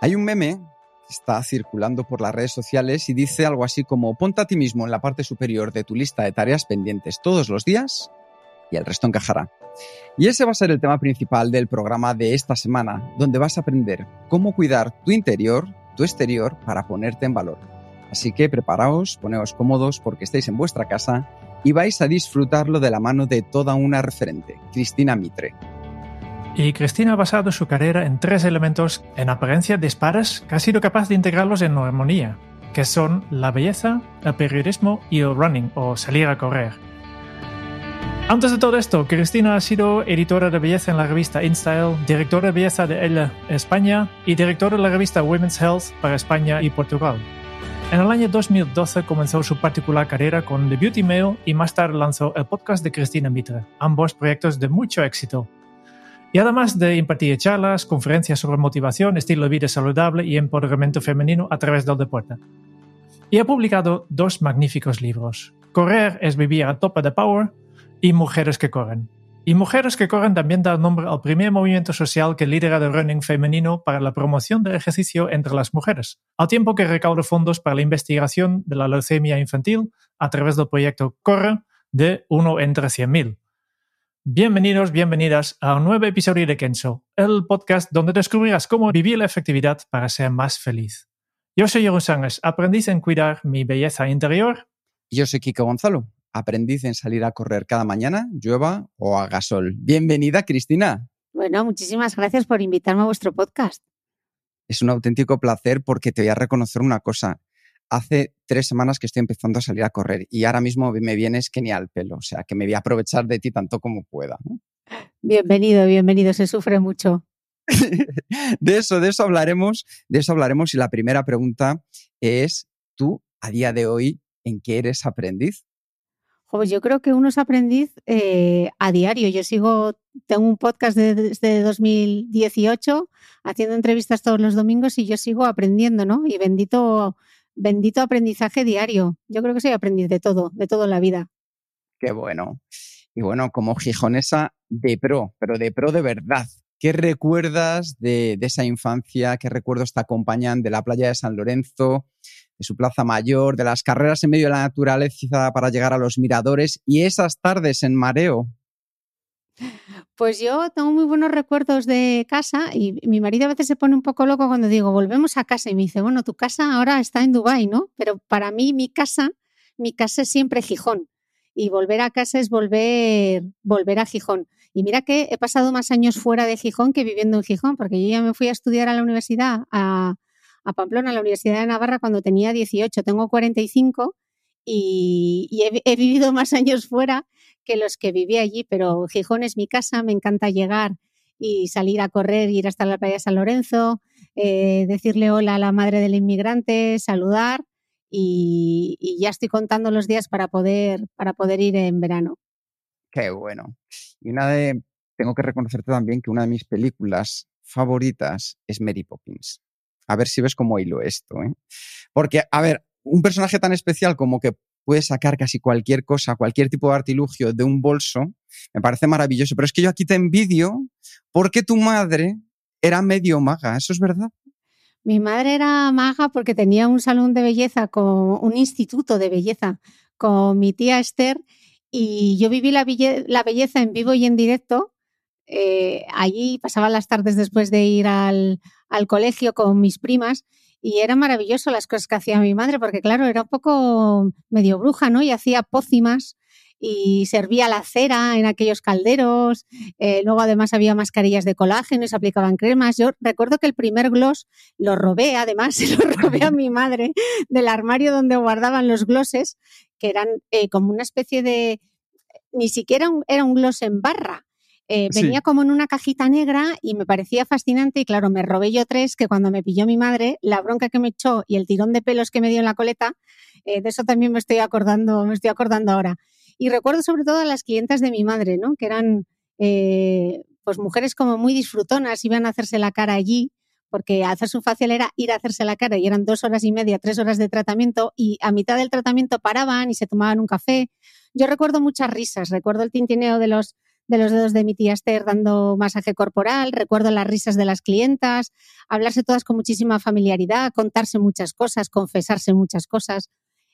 Hay un meme que está circulando por las redes sociales y dice algo así como ponte a ti mismo en la parte superior de tu lista de tareas pendientes todos los días y el resto encajará. Y ese va a ser el tema principal del programa de esta semana, donde vas a aprender cómo cuidar tu interior, tu exterior, para ponerte en valor. Así que preparaos, poneos cómodos porque estáis en vuestra casa y vais a disfrutarlo de la mano de toda una referente, Cristina Mitre. Y Cristina ha basado su carrera en tres elementos en apariencia dispares que ha sido capaz de integrarlos en armonía, que son la belleza, el periodismo y el running o salir a correr. Antes de todo esto, Cristina ha sido editora de belleza en la revista InStyle, directora de belleza de Elle España y directora de la revista Women's Health para España y Portugal. En el año 2012 comenzó su particular carrera con The Beauty Mail y más tarde lanzó el podcast de Cristina Mitre, ambos proyectos de mucho éxito. Y además de impartir charlas, conferencias sobre motivación, estilo de vida saludable y empoderamiento femenino a través del deporte. Y ha publicado dos magníficos libros. Correr es vivir a tope de power y Mujeres que corren. Y Mujeres que corren también da nombre al primer movimiento social que lidera el running femenino para la promoción del ejercicio entre las mujeres, al tiempo que recauda fondos para la investigación de la leucemia infantil a través del proyecto Corre de uno entre 100.000. Bienvenidos, bienvenidas a un nuevo episodio de Kenso, el podcast donde descubrirás cómo vivir la efectividad para ser más feliz. Yo soy Jeroen Sánchez, aprendiz en cuidar mi belleza interior. Y yo soy Kiko Gonzalo, aprendiz en salir a correr cada mañana, llueva o haga sol. Bienvenida, Cristina. Bueno, muchísimas gracias por invitarme a vuestro podcast. Es un auténtico placer porque te voy a reconocer una cosa hace tres semanas que estoy empezando a salir a correr y ahora mismo me vienes que ni al pelo, o sea, que me voy a aprovechar de ti tanto como pueda. Bienvenido, bienvenido, se sufre mucho. de eso, de eso hablaremos, de eso hablaremos y la primera pregunta es, ¿tú a día de hoy en qué eres aprendiz? Pues yo creo que uno es aprendiz eh, a diario. Yo sigo, tengo un podcast desde 2018 haciendo entrevistas todos los domingos y yo sigo aprendiendo, ¿no? Y bendito bendito aprendizaje diario. Yo creo que soy aprendiz de todo, de todo en la vida. Qué bueno. Y bueno, como gijonesa de pro, pero de pro de verdad. ¿Qué recuerdas de, esa infancia? ¿Qué recuerdos te acompañan de la playa de San Lorenzo, de su plaza mayor, de las carreras en medio de la naturaleza para llegar a los miradores y esas tardes en mareo? Pues yo tengo muy buenos recuerdos de casa y mi marido a veces se pone un poco loco cuando digo, volvemos a casa y me dice, bueno, tu casa ahora está en Dubái, ¿no? Pero para mí mi casa, mi casa es siempre Gijón y volver a casa es volver, volver a Gijón. Y mira que he pasado más años fuera de Gijón que viviendo en Gijón, porque yo ya me fui a estudiar a la universidad, a, Pamplona, a la Universidad de Navarra, cuando tenía 18, tengo 45 y, he, vivido más años fuera que los que viví allí, pero Gijón es mi casa, me encanta llegar y salir a correr, ir hasta la playa San Lorenzo, eh, decirle hola a la madre del inmigrante, saludar y, ya estoy contando los días para poder, para poder ir en verano. Qué bueno. Y una de, tengo que reconocerte también que una de mis películas favoritas es Mary Poppins. A ver si ves cómo hilo esto. ¿eh? Porque, a ver, un personaje tan especial como que puede sacar casi cualquier cosa, cualquier tipo de artilugio de un bolso, me parece maravilloso. Pero es que yo aquí te envidio porque tu madre era medio maga, ¿eso es verdad? Mi madre era maga porque tenía un salón de belleza, con un instituto de belleza con mi tía Esther y yo viví la, belleza en vivo y en directo. Eh, allí pasaba las tardes después de ir al colegio con mis primas y era maravilloso las cosas que hacía mi madre, porque claro, era un poco medio bruja, ¿no? Y hacía pócimas y servía la cera en aquellos calderos. Eh, luego además había mascarillas de colágeno y se aplicaban cremas. Yo recuerdo que el primer gloss lo robé, además, se lo robé a mi madre del armario donde guardaban los glosses, que eran eh, como una especie de, ni siquiera era un gloss en barra, eh, venía como en una cajita negra y me parecía fascinante y claro, me robé yo tres que cuando me pilló mi madre, la bronca que me echó y el tirón de pelos que me dio en la coleta, eh, de eso también me estoy acordando, me estoy acordando ahora. Y recuerdo sobre todo a las clientas de mi madre, ¿no? Que eran eh, pues mujeres como muy disfrutonas, iban a hacerse la cara allí, porque hacer su facial era ir a hacerse la cara y eran dos horas y media, tres horas de tratamiento y a mitad del tratamiento paraban y se tomaban un café. Yo recuerdo muchas risas, recuerdo el tintineo de los de los dedos de mi tía Esther dando masaje corporal, recuerdo las risas de las clientas, hablarse todas con muchísima familiaridad, contarse muchas cosas, confesarse muchas cosas.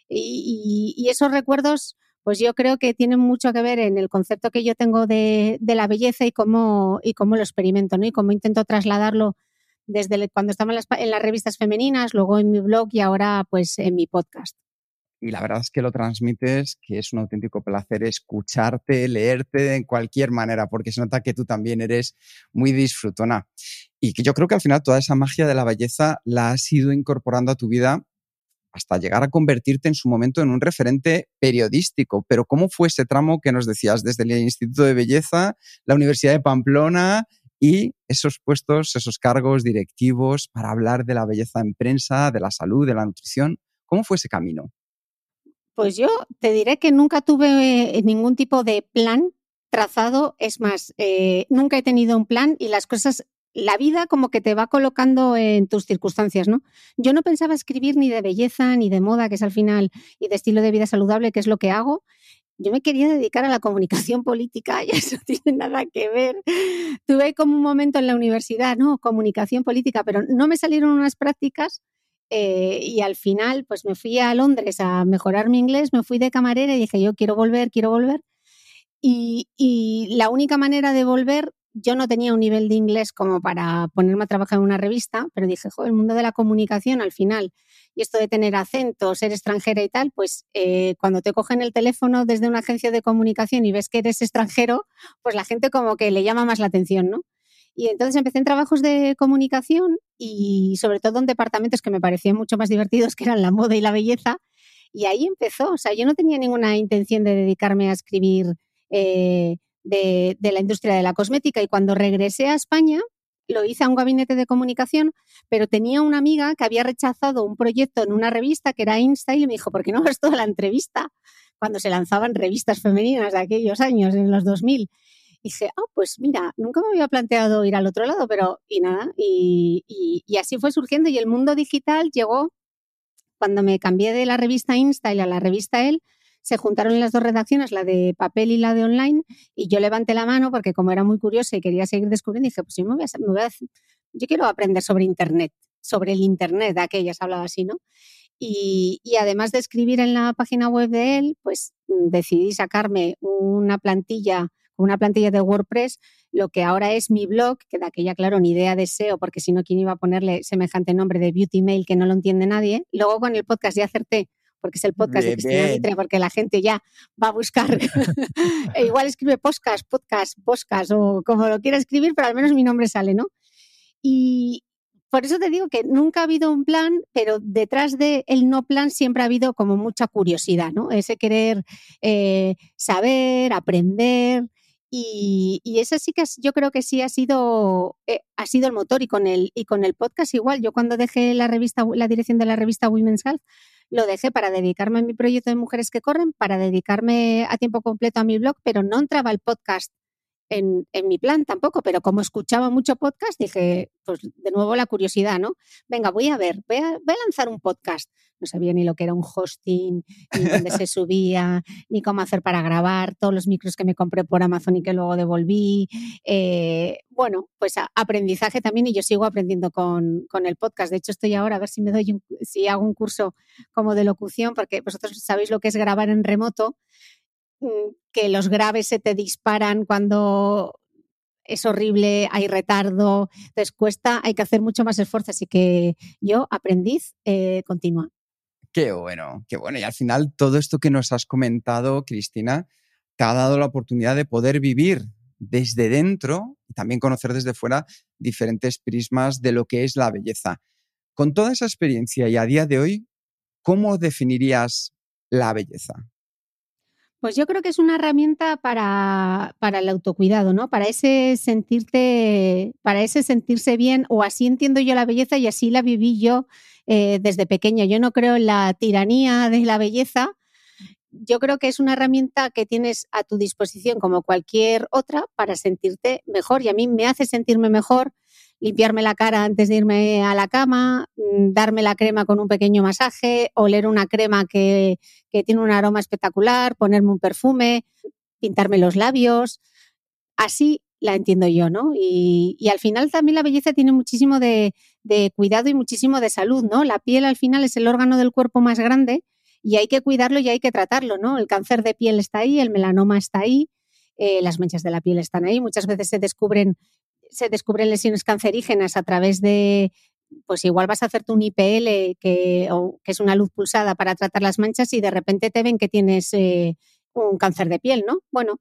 Y, esos recuerdos, pues yo creo que tienen mucho que ver en el concepto que yo tengo de, la belleza y cómo, y cómo lo experimento, ¿no? Y cómo intento trasladarlo desde cuando estaba en las, en las revistas femeninas, luego en mi blog y ahora pues en mi podcast y la verdad es que lo transmites, que es un auténtico placer escucharte, leerte en cualquier manera, porque se nota que tú también eres muy disfrutona. Y que yo creo que al final toda esa magia de la belleza la has ido incorporando a tu vida hasta llegar a convertirte en su momento en un referente periodístico. Pero ¿cómo fue ese tramo que nos decías desde el Instituto de Belleza, la Universidad de Pamplona y esos puestos, esos cargos directivos para hablar de la belleza en prensa, de la salud, de la nutrición? ¿Cómo fue ese camino? Pues yo te diré que nunca tuve eh, ningún tipo de plan trazado. Es más, eh, nunca he tenido un plan y las cosas, la vida como que te va colocando en tus circunstancias, ¿no? Yo no pensaba escribir ni de belleza, ni de moda, que es al final, y de estilo de vida saludable, que es lo que hago. Yo me quería dedicar a la comunicación política y eso tiene nada que ver. Tuve como un momento en la universidad, ¿no? Comunicación política, pero no me salieron unas prácticas eh, y al final, pues me fui a Londres a mejorar mi inglés, me fui de camarera y dije, yo quiero volver, quiero volver. Y, la única manera de volver, yo no tenía un nivel de inglés como para ponerme a trabajar en una revista, pero dije, joder, el mundo de la comunicación al final, y esto de tener acento, ser extranjera y tal, pues eh, cuando te cogen el teléfono desde una agencia de comunicación y ves que eres extranjero, pues la gente como que le llama más la atención, ¿no? Y entonces empecé en trabajos de comunicación y sobre todo en departamentos que me parecían mucho más divertidos, que eran la moda y la belleza. Y ahí empezó. O sea, yo no tenía ninguna intención de dedicarme a escribir eh, de, la industria de la cosmética. Y cuando regresé a España, lo hice a un gabinete de comunicación, pero tenía una amiga que había rechazado un proyecto en una revista que era InStyle y me dijo, ¿por qué no vas toda la entrevista? Cuando se lanzaban revistas femeninas de aquellos años, en los 2000 dije, ah, pues mira, nunca me había planteado ir al otro lado, pero y nada, y, así fue surgiendo y el mundo digital llegó cuando me cambié de la revista Insta a la revista El, se juntaron las dos redacciones, la de papel y la de online, y yo levanté la mano porque como era muy curiosa y quería seguir descubriendo, dije, pues yo me voy a, me voy a yo quiero aprender sobre Internet, sobre el Internet, de aquellas hablaba así, ¿no? Y, y, además de escribir en la página web de él, pues decidí sacarme una plantilla una plantilla de WordPress, lo que ahora es mi blog, que de aquella, claro, ni idea de SEO, porque si no, ¿quién iba a ponerle semejante nombre de Beauty Mail que no lo entiende nadie? Luego con el podcast ya acerté porque es el podcast de Cristina Mitre, porque la gente ya va a buscar. e igual escribe podcast, podcast, podcast o como lo quiera escribir, pero al menos mi nombre sale, ¿no? Y por eso te digo que nunca ha habido un plan, pero detrás del el no plan siempre ha habido como mucha curiosidad, ¿no? Ese querer eh, saber, aprender, y, y ese sí que yo creo que sí ha sido, eh, ha sido el motor y con el, y con el podcast igual. Yo cuando dejé la revista, la dirección de la revista Women's Health, lo dejé para dedicarme a mi proyecto de mujeres que corren, para dedicarme a tiempo completo a mi blog, pero no entraba el podcast en, mi plan tampoco, pero como escuchaba mucho podcast, dije, pues de nuevo la curiosidad, ¿no? Venga, voy a ver, voy a, lanzar un podcast. No sabía ni lo que era un hosting, ni dónde se subía, ni cómo hacer para grabar, todos los micros que me compré por Amazon y que luego devolví. Eh, bueno, pues aprendizaje también y yo sigo aprendiendo con, el podcast. De hecho, estoy ahora a ver si me doy si hago un curso como de locución, porque vosotros sabéis lo que es grabar en remoto que los graves se te disparan cuando es horrible, hay retardo, entonces cuesta, hay que hacer mucho más esfuerzo, así que yo, aprendiz, eh, continúa. Qué bueno, qué bueno. Y al final todo esto que nos has comentado, Cristina, te ha dado la oportunidad de poder vivir desde dentro y también conocer desde fuera diferentes prismas de lo que es la belleza. Con toda esa experiencia y a día de hoy, ¿cómo definirías la belleza? Pues yo creo que es una herramienta para, para, el autocuidado, ¿no? Para ese sentirte, para ese sentirse bien, o así entiendo yo la belleza y así la viví yo eh, desde pequeña. Yo no creo en la tiranía de la belleza. Yo creo que es una herramienta que tienes a tu disposición como cualquier otra para sentirte mejor y a mí me hace sentirme mejor limpiarme la cara antes de irme a la cama, mm, darme la crema con un pequeño masaje, oler una crema que, tiene un aroma espectacular, ponerme un perfume, pintarme los labios. así la entiendo yo, ¿no? Y, al final también la belleza tiene muchísimo de, cuidado y muchísimo de salud, ¿no? La piel al final es el órgano del cuerpo más grande y hay que cuidarlo y hay que tratarlo, ¿no? El cáncer de piel está ahí, el melanoma está ahí, eh, las manchas de la piel están ahí, muchas veces se descubren, se descubren lesiones cancerígenas a través de, pues igual vas a hacerte un IPL, que, que es una luz pulsada para tratar las manchas y de repente te ven que tienes eh, un cáncer de piel, ¿no? Bueno,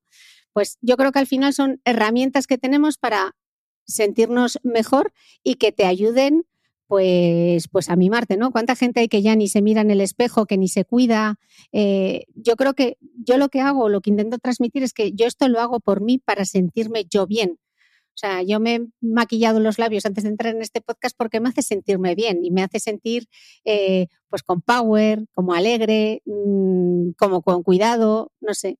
pues yo creo que al final son herramientas que tenemos para sentirnos mejor y que te ayuden pues, pues a mimarte, ¿no? ¿Cuánta gente hay que ya ni se mira en el espejo, que ni se cuida? Eh, yo creo que yo lo que hago, lo que intento transmitir es que yo esto lo hago por mí para sentirme yo bien. O sea, yo me he maquillado los labios antes de entrar en este podcast porque me hace sentirme bien y me hace sentir eh, pues con power, como alegre, mm, como con cuidado, no sé.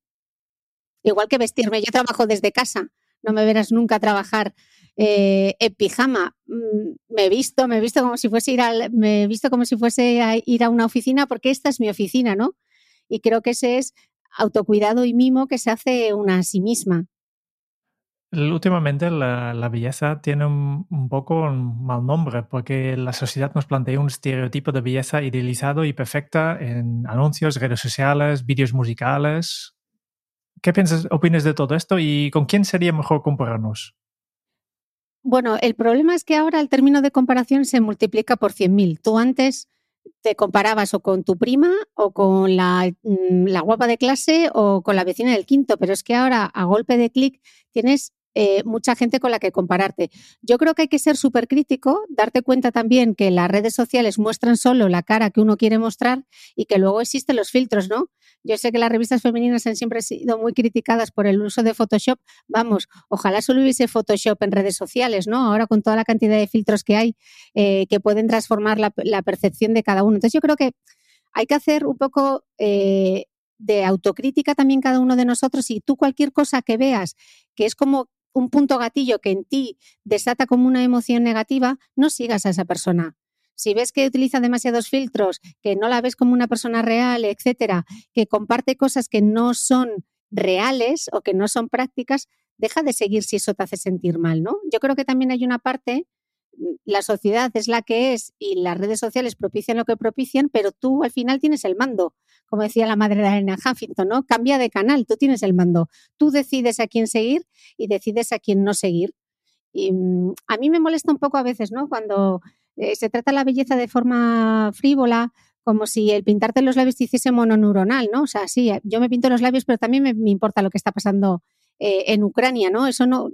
Igual que vestirme, yo trabajo desde casa, no me verás nunca trabajar eh, en pijama. Mm, me he visto, me he visto como si fuese ir al, me he visto como si fuese a ir a una oficina porque esta es mi oficina, ¿no? Y creo que ese es autocuidado y mimo que se hace una a sí misma. Últimamente la, belleza tiene un, poco un mal nombre porque la sociedad nos plantea un estereotipo de belleza idealizado y perfecta en anuncios, redes sociales, vídeos musicales. ¿Qué piensas, opinas de todo esto y con quién sería mejor compararnos? Bueno, el problema es que ahora el término de comparación se multiplica por 100.000. Tú antes te comparabas o con tu prima o con la, mm, la, guapa de clase o con la vecina del quinto, pero es que ahora a golpe de clic tienes eh, mucha gente con la que compararte. Yo creo que hay que ser súper crítico, darte cuenta también que las redes sociales muestran solo la cara que uno quiere mostrar y que luego existen los filtros, ¿no? Yo sé que las revistas femeninas han siempre sido muy criticadas por el uso de Photoshop. Vamos, ojalá solo hubiese Photoshop en redes sociales, ¿no? Ahora con toda la cantidad de filtros que hay eh, que pueden transformar la, percepción de cada uno. Entonces yo creo que hay que hacer un poco eh, de autocrítica también cada uno de nosotros y tú cualquier cosa que veas que es como un punto gatillo que en ti desata como una emoción negativa, no sigas a esa persona. Si ves que utiliza demasiados filtros, que no la ves como una persona real, etcétera, que comparte cosas que no son reales o que no son prácticas, deja de seguir si eso te hace sentir mal, ¿no? Yo creo que también hay una parte la sociedad es la que es y las redes sociales propician lo que propician, pero tú al final tienes el mando. Como decía la madre de Arena Huffington, ¿no? Cambia de canal, tú tienes el mando. Tú decides a quién seguir y decides a quién no seguir. Y mm, a mí me molesta un poco a veces, ¿no? Cuando eh, se trata la belleza de forma frívola, como si el pintarte los labios te hiciese mononeuronal, ¿no? O sea, sí, yo me pinto los labios, pero también me, importa lo que está pasando eh, en Ucrania, ¿no? Eso no,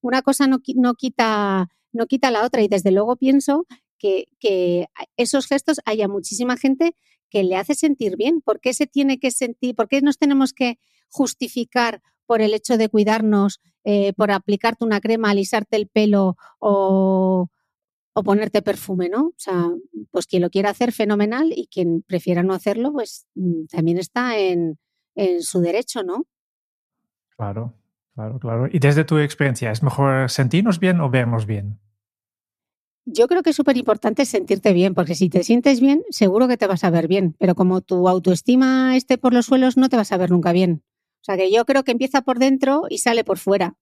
una cosa no, no quita no quita la otra. Y desde luego pienso que, esos gestos haya muchísima gente que le hace sentir bien. ¿Por qué se tiene que sentir? ¿Por qué nos tenemos que justificar por el hecho de cuidarnos, eh, por aplicarte una crema, alisarte el pelo o, ponerte perfume, ¿no? O sea, pues quien lo quiera hacer, fenomenal, y quien prefiera no hacerlo, pues mm, también está en, en su derecho, ¿no? Claro, claro, claro. Y desde tu experiencia, ¿es mejor sentirnos bien o vernos bien? Yo creo que es súper importante sentirte bien, porque si te sientes bien, seguro que te vas a ver bien, pero como tu autoestima esté por los suelos, no te vas a ver nunca bien. O sea que yo creo que empieza por dentro y sale por fuera.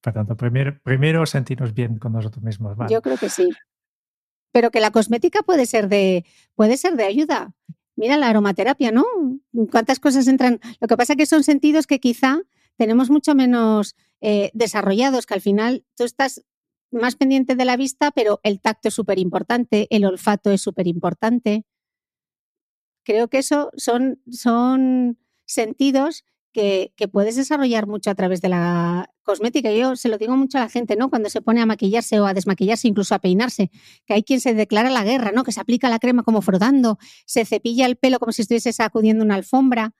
Por tanto, primero, primero sentirnos bien con nosotros mismos. Yo creo que sí. Pero que la cosmética puede ser de, puede ser de ayuda. Mira la aromaterapia, ¿no? ¿Cuántas cosas entran? Lo que pasa es que son sentidos que quizá tenemos mucho menos eh, desarrollados, que al final tú estás más pendiente de la vista, pero el tacto es súper importante, el olfato es súper importante. Creo que eso son, son sentidos que, que, puedes desarrollar mucho a través de la cosmética. Yo se lo digo mucho a la gente, ¿no? Cuando se pone a maquillarse o a desmaquillarse, incluso a peinarse, que hay quien se declara la guerra, ¿no? Que se aplica la crema como frotando, se cepilla el pelo como si estuviese sacudiendo una alfombra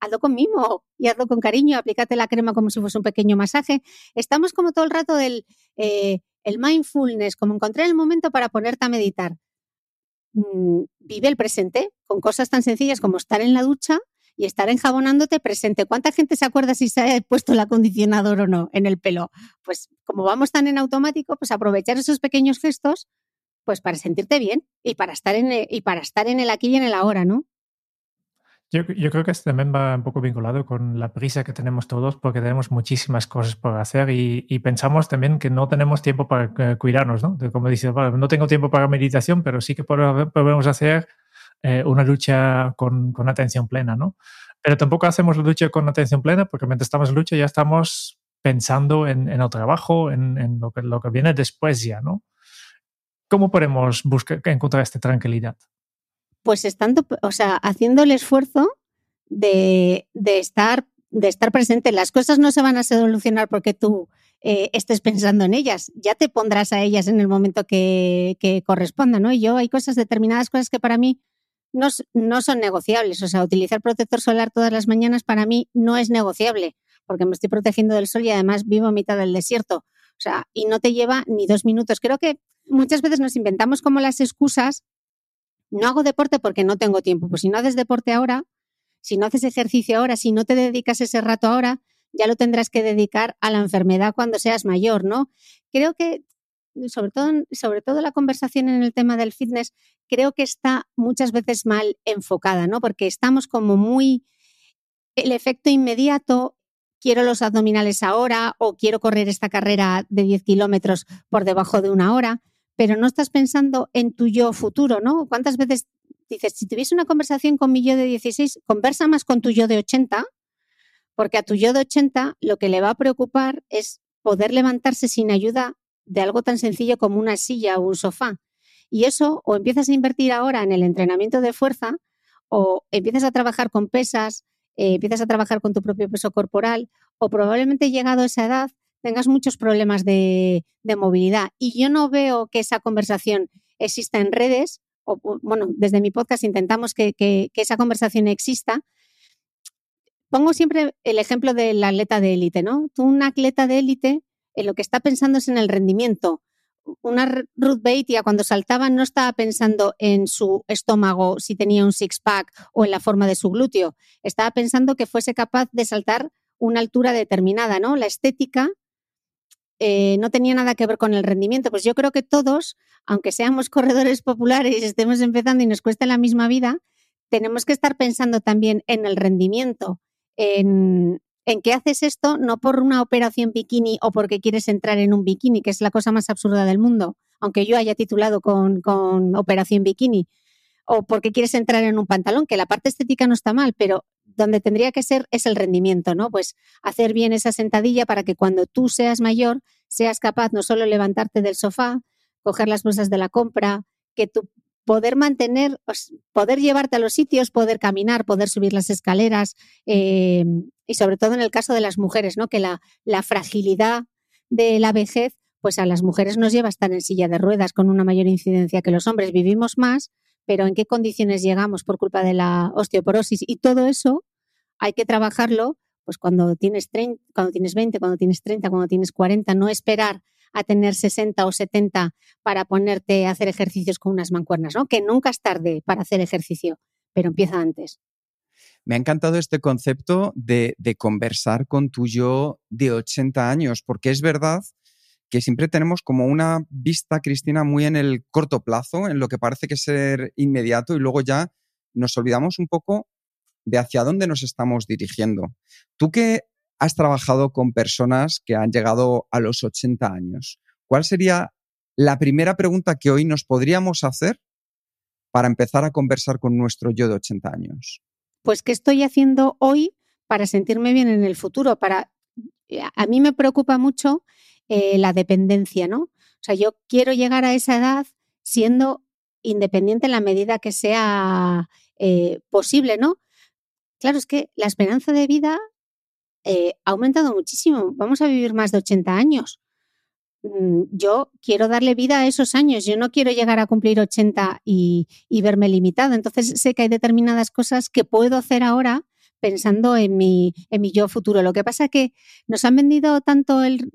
hazlo con mimo y hazlo con cariño, aplícate la crema como si fuese un pequeño masaje. Estamos como todo el rato del eh, mindfulness, como encontrar el momento para ponerte a meditar. Mm, vive el presente con cosas tan sencillas como estar en la ducha y estar enjabonándote presente. ¿Cuánta gente se acuerda si se ha puesto el acondicionador o no en el pelo? Pues como vamos tan en automático, pues aprovechar esos pequeños gestos pues para sentirte bien y para estar en y para estar en el aquí y en el ahora, ¿no? Yo, creo que esto también va un poco vinculado con la prisa que tenemos todos porque tenemos muchísimas cosas por hacer y, pensamos también que no tenemos tiempo para eh, cuidarnos, ¿no? Como dices, no tengo tiempo para meditación, pero sí que podemos hacer eh, una lucha con, atención plena, ¿no? Pero tampoco hacemos la lucha con atención plena porque mientras estamos en lucha ya estamos pensando en, el trabajo, en, en, lo, que, lo que viene después ya, ¿no? ¿Cómo podemos buscar, encontrar esta tranquilidad? Pues estando, o sea, haciendo el esfuerzo de, estar, de estar presente. Las cosas no se van a solucionar porque tú eh, estés pensando en ellas. Ya te pondrás a ellas en el momento que, corresponda, ¿no? Y yo hay cosas, determinadas cosas que para mí no, no son negociables. O sea, utilizar protector solar todas las mañanas para mí no es negociable porque me estoy protegiendo del sol y además vivo a mitad del desierto. O sea, y no te lleva ni dos minutos. Creo que muchas veces nos inventamos como las excusas no hago deporte porque no tengo tiempo. Pues si no haces deporte ahora, si no haces ejercicio ahora, si no te dedicas ese rato ahora, ya lo tendrás que dedicar a la enfermedad cuando seas mayor, ¿no? Creo que, sobre todo, sobre todo la conversación en el tema del fitness, creo que está muchas veces mal enfocada, ¿no? Porque estamos como muy el efecto inmediato, quiero los abdominales ahora o quiero correr esta carrera de 10 kilómetros por debajo de una hora pero no estás pensando en tu yo futuro, ¿no? ¿Cuántas veces dices, si tuviese una conversación con mi yo de 16, conversa más con tu yo de 80, porque a tu yo de 80 lo que le va a preocupar es poder levantarse sin ayuda de algo tan sencillo como una silla o un sofá. Y eso o empiezas a invertir ahora en el entrenamiento de fuerza o empiezas a trabajar con pesas, eh, empiezas a trabajar con tu propio peso corporal o probablemente llegado a esa edad tengas muchos problemas de, movilidad. Y yo no veo que esa conversación exista en redes, o bueno, desde mi podcast intentamos que, esa conversación exista. Pongo siempre el ejemplo del atleta de élite, ¿no? Tú, un atleta de élite, en lo que está pensando es en el rendimiento. Una Ruth Beitia cuando saltaba no estaba pensando en su estómago, si tenía un six-pack o en la forma de su glúteo. Estaba pensando que fuese capaz de saltar una altura determinada, ¿no? La estética eh, no tenía nada que ver con el rendimiento. Pues yo creo que todos, aunque seamos corredores populares y estemos empezando y nos cueste la misma vida, tenemos que estar pensando también en el rendimiento, en, en haces esto no por una operación bikini o porque quieres entrar en un bikini, que es la cosa más absurda del mundo, aunque yo haya titulado con, con operación bikini, o porque quieres entrar en un pantalón, que la parte estética no está mal, pero donde tendría que ser es el rendimiento, ¿no? Pues hacer bien esa sentadilla para que cuando tú seas mayor seas capaz no solo levantarte del sofá, coger las bolsas de la compra, que tu poder mantener, poder llevarte a los sitios, poder caminar, poder subir las escaleras eh, y sobre todo en el caso de las mujeres, ¿no? Que la, la fragilidad de la vejez, pues a las mujeres nos lleva a estar en silla de ruedas con una mayor incidencia que los hombres. Vivimos más, pero en qué condiciones llegamos por culpa de la osteoporosis y todo eso hay que trabajarlo pues cuando tienes, 30, cuando tienes 20, cuando tienes 30, cuando tienes 40, no esperar a tener 60 o 70 para ponerte a hacer ejercicios con unas mancuernas, ¿no? Que nunca es tarde para hacer ejercicio, pero empieza antes. Me ha encantado este concepto de, de conversar con tu yo de 80 años, porque es verdad que siempre tenemos como una vista, Cristina, muy en el corto plazo, en lo que parece que ser inmediato y luego ya nos olvidamos un poco de hacia dónde nos estamos dirigiendo. Tú que has trabajado con personas que han llegado a los 80 años, ¿cuál sería la primera pregunta que hoy nos podríamos hacer para empezar a conversar con nuestro yo de 80 años? Pues, ¿qué estoy haciendo hoy para sentirme bien en el futuro? Para... A mí me preocupa mucho eh, la dependencia, ¿no? O sea, yo quiero llegar a esa edad siendo independiente en la medida que sea eh, posible, ¿no? Claro, es que la esperanza de vida eh, ha aumentado muchísimo. Vamos a vivir más de 80 años. Mm, yo quiero darle vida a esos años. Yo no quiero llegar a cumplir 80 y, verme limitado. Entonces sé que hay determinadas cosas que puedo hacer ahora pensando en mi, en mi yo futuro. Lo que pasa es que nos han vendido tanto el,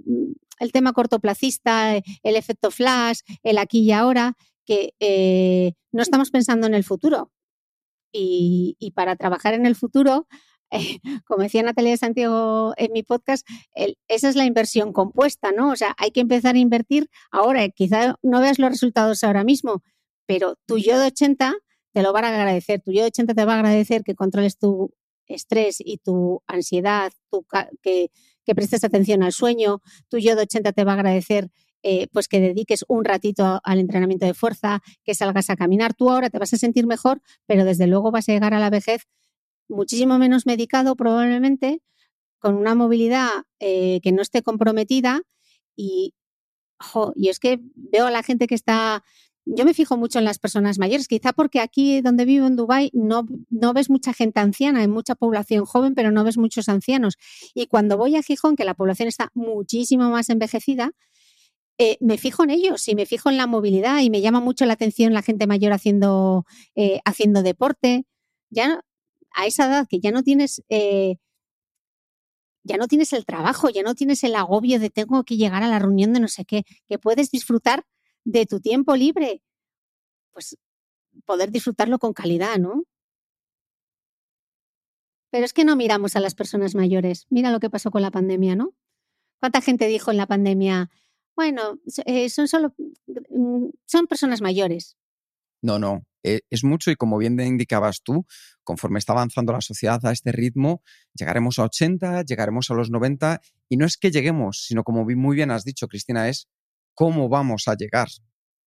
el tema cortoplacista, el efecto flash, el aquí y ahora, que eh, no estamos pensando en el futuro. Y, para trabajar en el futuro, como decía Natalia de Santiago en mi podcast, esa es la inversión compuesta, ¿no? O sea, hay que empezar a invertir ahora. Quizá no veas los resultados ahora mismo, pero tu yo de 80 te lo van a agradecer. Tu yo de 80 te va a agradecer que controles tu estrés y tu ansiedad, que, que, prestes atención al sueño. Tu yo de 80 te va a agradecer eh, pues que dediques un ratito al entrenamiento de fuerza, que salgas a caminar. Tú ahora te vas a sentir mejor, pero desde luego vas a llegar a la vejez muchísimo menos medicado probablemente, con una movilidad eh, que no esté comprometida y, es que veo a la gente que está yo me fijo mucho en las personas mayores, quizá porque aquí donde vivo en Dubái no, no ves mucha gente anciana, hay mucha población joven, pero no ves muchos ancianos. Y cuando voy a Gijón, que la población está muchísimo más envejecida, eh, me fijo en ellos y me fijo en la movilidad y me llama mucho la atención la gente mayor haciendo, eh, haciendo deporte. Ya a esa edad que ya no tienes eh, ya no tienes el trabajo, ya no tienes el agobio de tengo que llegar a la reunión de no sé qué, que puedes disfrutar de tu tiempo libre, pues poder disfrutarlo con calidad, ¿no? Pero es que no miramos a las personas mayores. Mira lo que pasó con la pandemia, ¿no? ¿Cuánta gente dijo en la pandemia, bueno, eh, son solo, mm, son personas mayores? No, no, e, es mucho y como bien indicabas tú, conforme está avanzando la sociedad a este ritmo, llegaremos a 80, llegaremos a los 90 y no es que lleguemos, sino como muy bien has dicho, Cristina, es cómo vamos a llegar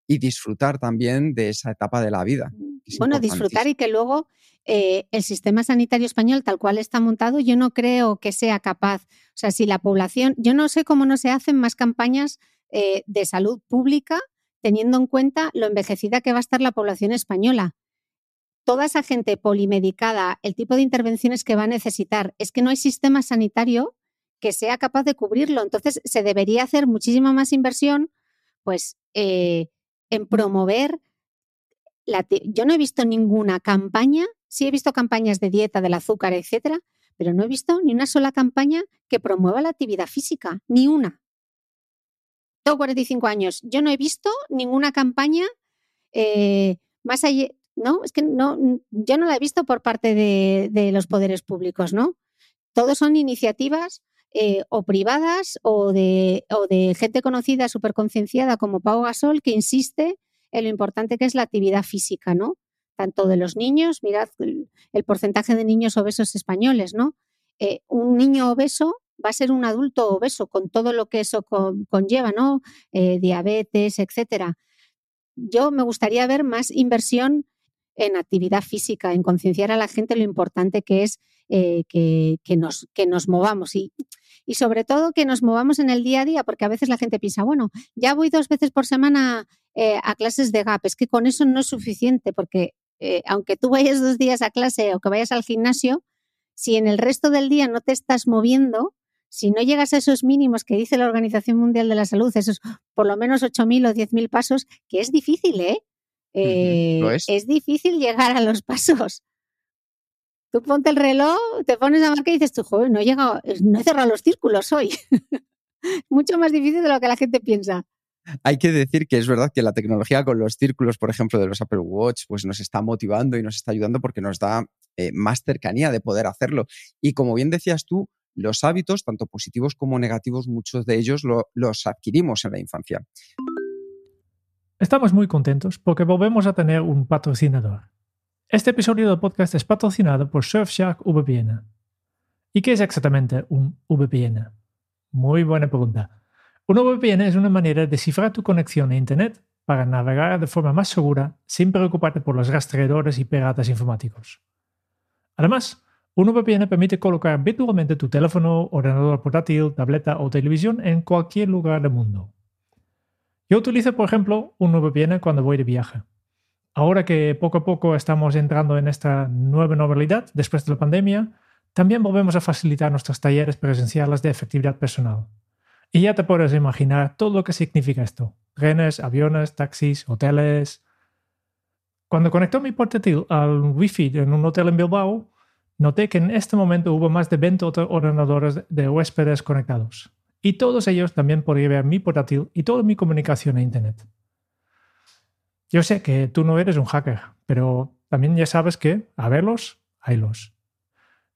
y disfrutar también de esa etapa de la vida. Bueno, disfrutar y que luego eh, el sistema sanitario español, tal cual está montado, yo no creo que sea capaz. O sea, si la población, yo no sé cómo no se hacen más campañas eh, de salud pública teniendo en cuenta lo envejecida que va a estar la población española. Toda esa gente polimedicada, el tipo de intervenciones que va a necesitar, es que no hay sistema sanitario que sea capaz de cubrirlo. Entonces, se debería hacer muchísima más inversión, pues, eh, en promover. La Yo no he visto ninguna campaña, sí he visto campañas de dieta, del azúcar, etcétera, pero no he visto ni una sola campaña que promueva la actividad física, ni una. Tengo 45 años, yo no he visto ninguna campaña eh, más allá, ¿no? Es que no, yo no la he visto por parte de, los poderes públicos, ¿no? Todos son iniciativas eh, o privadas o de, o de gente conocida, súper concienciada como Pau Gasol, que insiste en lo importante que es la actividad física, ¿no? Tanto de los niños, mirad el, porcentaje de niños obesos españoles, ¿no? Eh, un niño obeso va a ser un adulto obeso con todo lo que eso conlleva, ¿no? Eh, diabetes, etcétera. Yo me gustaría ver más inversión en actividad física, en concienciar a la gente lo importante que es que, nos, que nos movamos. Y y sobre todo que nos movamos en el día a día, porque a veces la gente piensa, bueno, ya voy dos veces por semana eh, a clases de GAP, es que con eso no es suficiente, porque eh, aunque tú vayas dos días a clase o que vayas al gimnasio, si en el resto del día no te estás moviendo, si no llegas a esos mínimos que dice la Organización Mundial de la Salud, esos por lo menos 8.000 o 10.000 pasos, que es difícil, ¿eh? eh es. es difícil llegar a los pasos. Tú ponte el reloj, te pones a marcar y dices tú, joder, no he llegado, no he cerrado los círculos hoy. Mucho más difícil de lo que la gente piensa. Hay que decir que es verdad que la tecnología con los círculos, por ejemplo, de los Apple Watch, pues nos está motivando y nos está ayudando porque nos da eh, más cercanía de poder hacerlo. Y como bien decías tú, los hábitos, tanto positivos como negativos, muchos de ellos los adquirimos en la infancia. Estamos muy contentos porque volvemos a tener un patrocinador. Este episodio del podcast es patrocinado por Surfshark VPN. ¿Y qué es exactamente un VPN? Muy buena pregunta. Un VPN es una manera de descifrar tu conexión a Internet para navegar de forma más segura sin preocuparte por los rastreadores y piratas informáticos. Además, un VPN permite colocar virtualmente tu teléfono, ordenador portátil, tableta o televisión en cualquier lugar del mundo. Yo utilizo, por ejemplo, un VPN cuando voy de viaje. Ahora que poco a poco estamos entrando en esta nueva normalidad después de la pandemia, también volvemos a facilitar nuestros talleres presenciales de efectividad personal. Y ya te puedes imaginar todo lo que significa esto. Trenes, aviones, taxis, hoteles. Cuando conectó mi portátil al Wi-Fi en un hotel en Bilbao, noté que en este momento hubo más de 20 ordenadores de huéspedes conectados. Y todos ellos también podían ver mi portátil y toda mi comunicación a Internet. Yo sé que tú no eres un hacker, pero también ya sabes que a verlos, haylos.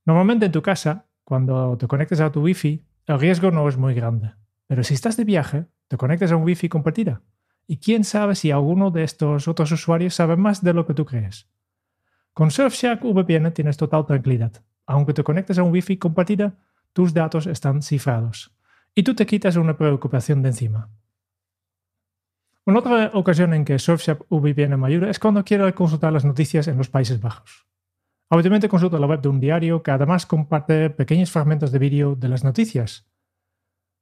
Normalmente en tu casa, cuando te conectes a tu Wi-Fi, el riesgo no es muy grande. Pero si estás de viaje, te conectas a un Wi-Fi compartida. Y quién sabe si alguno de estos otros usuarios sabe más de lo que tú crees. Con Surfshark VPN tienes total tranquilidad. Aunque te conectes a un Wi-Fi compartida, tus datos están cifrados. Y tú te quitas una preocupación de encima. Una otra ocasión en que Surfshark VPN me ayuda es cuando quiero consultar las noticias en los Países Bajos. Habitualmente consulto la web de un diario que además comparte pequeños fragmentos de vídeo de las noticias.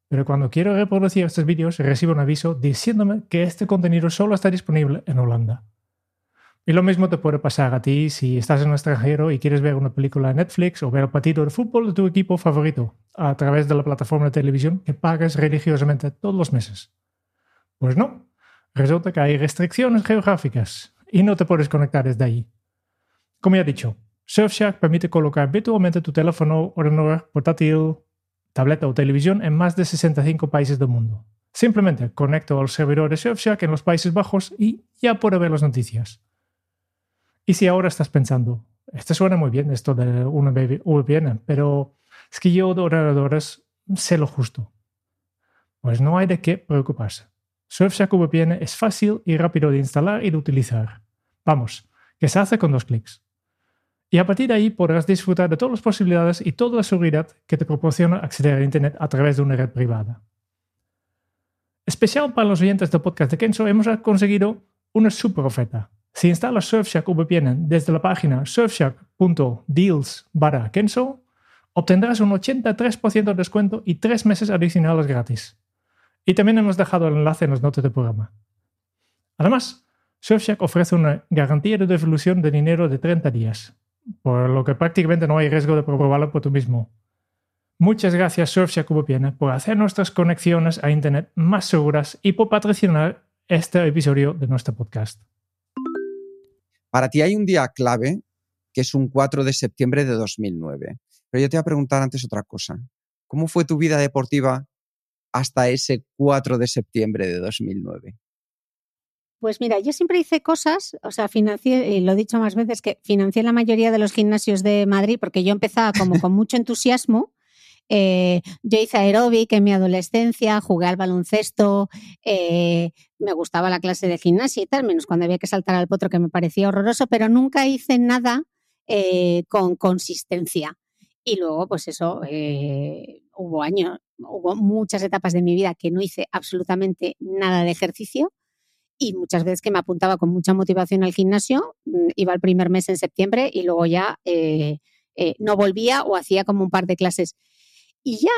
Pero cuando quiero reproducir estos vídeos recibo un aviso diciéndome que este contenido solo está disponible en Holanda. Y lo mismo te puede pasar a ti si estás en el extranjero y quieres ver una película de Netflix o ver el partido de fútbol de tu equipo favorito a través de la plataforma de televisión que pagas religiosamente todos los meses. Pues no, resulta que hay restricciones geográficas y no te puedes conectar desde ahí. Como ya he dicho, Surfshark permite colocar virtualmente tu teléfono, ordenador, portátil, tableta o televisión en más de 65 países del mundo. Simplemente conecto al servidor de Surfshark en los Países Bajos y ya puedo ver las noticias. Y si ahora estás pensando, esto suena muy bien, esto de una VPN, pero es que yo de ordenadores sé lo justo. Pues no hay de qué preocuparse. Surfshark VPN es fácil y rápido de instalar y de utilizar. Vamos, que se hace con dos clics. Y a partir de ahí podrás disfrutar de todas las posibilidades y toda la seguridad que te proporciona acceder a Internet a través de una red privada. Especial para los oyentes del podcast de Kenzo, hemos conseguido una super oferta. Si instalas Surfshark VPN desde la página surfshark.deals barra Kenso, obtendrás un 83% de descuento y tres meses adicionales gratis. Y también hemos dejado el enlace en las notas del programa. Además, Surfshark ofrece una garantía de devolución de dinero de 30 días, por lo que prácticamente no hay riesgo de probarlo por tú mismo. Muchas gracias Surfshark VPN por hacer nuestras conexiones a Internet más seguras y por patrocinar este episodio de nuestro podcast. Para ti hay un día clave que es un 4 de septiembre de 2009. Pero yo te voy a preguntar antes otra cosa. ¿Cómo fue tu vida deportiva hasta ese 4 de septiembre de 2009? Pues mira, yo siempre hice cosas, o sea, financié, y lo he dicho más veces, que financié la mayoría de los gimnasios de Madrid porque yo empezaba como con mucho entusiasmo eh, yo hice aeróbic en mi adolescencia, jugué al baloncesto, eh, me gustaba la clase de gimnasia y tal, menos cuando había que saltar al potro que me parecía horroroso, pero nunca hice nada eh, con consistencia. Y luego, pues eso, hubo años, hubo muchas etapas de mi vida que no hice absolutamente nada de ejercicio y muchas veces que me apuntaba con mucha motivación al gimnasio, mm, iba el primer mes en septiembre y luego ya no volvía o hacía como un par de clases y ya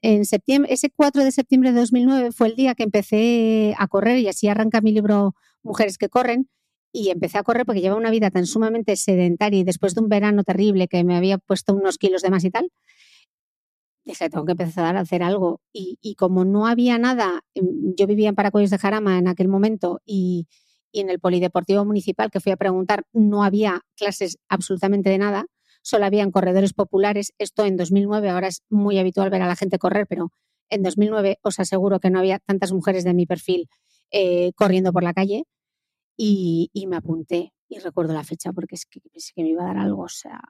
en, septiembre, ese 4 de septiembre de 2009 fue el día que empecé a correr y así arranca mi libro Mujeres que corren. Y empecé a correr porque llevaba una vida tan sumamente sedentaria y después de un verano terrible que me había puesto unos kilos de más y tal, dije, tengo que empezar a hacer algo. Y, como no había nada, em, yo vivía en Paracuellos de Jarama en aquel momento y, y en el Polideportivo Municipal que fui a preguntar, no había clases absolutamente de nada solo habían corredores populares. Esto en 2009, ahora es muy habitual ver a la gente correr, pero en 2009 os aseguro que no había tantas mujeres de mi perfil eh, corriendo por la calle y, me apunté y recuerdo la fecha porque es que me iba a dar algo. O sea,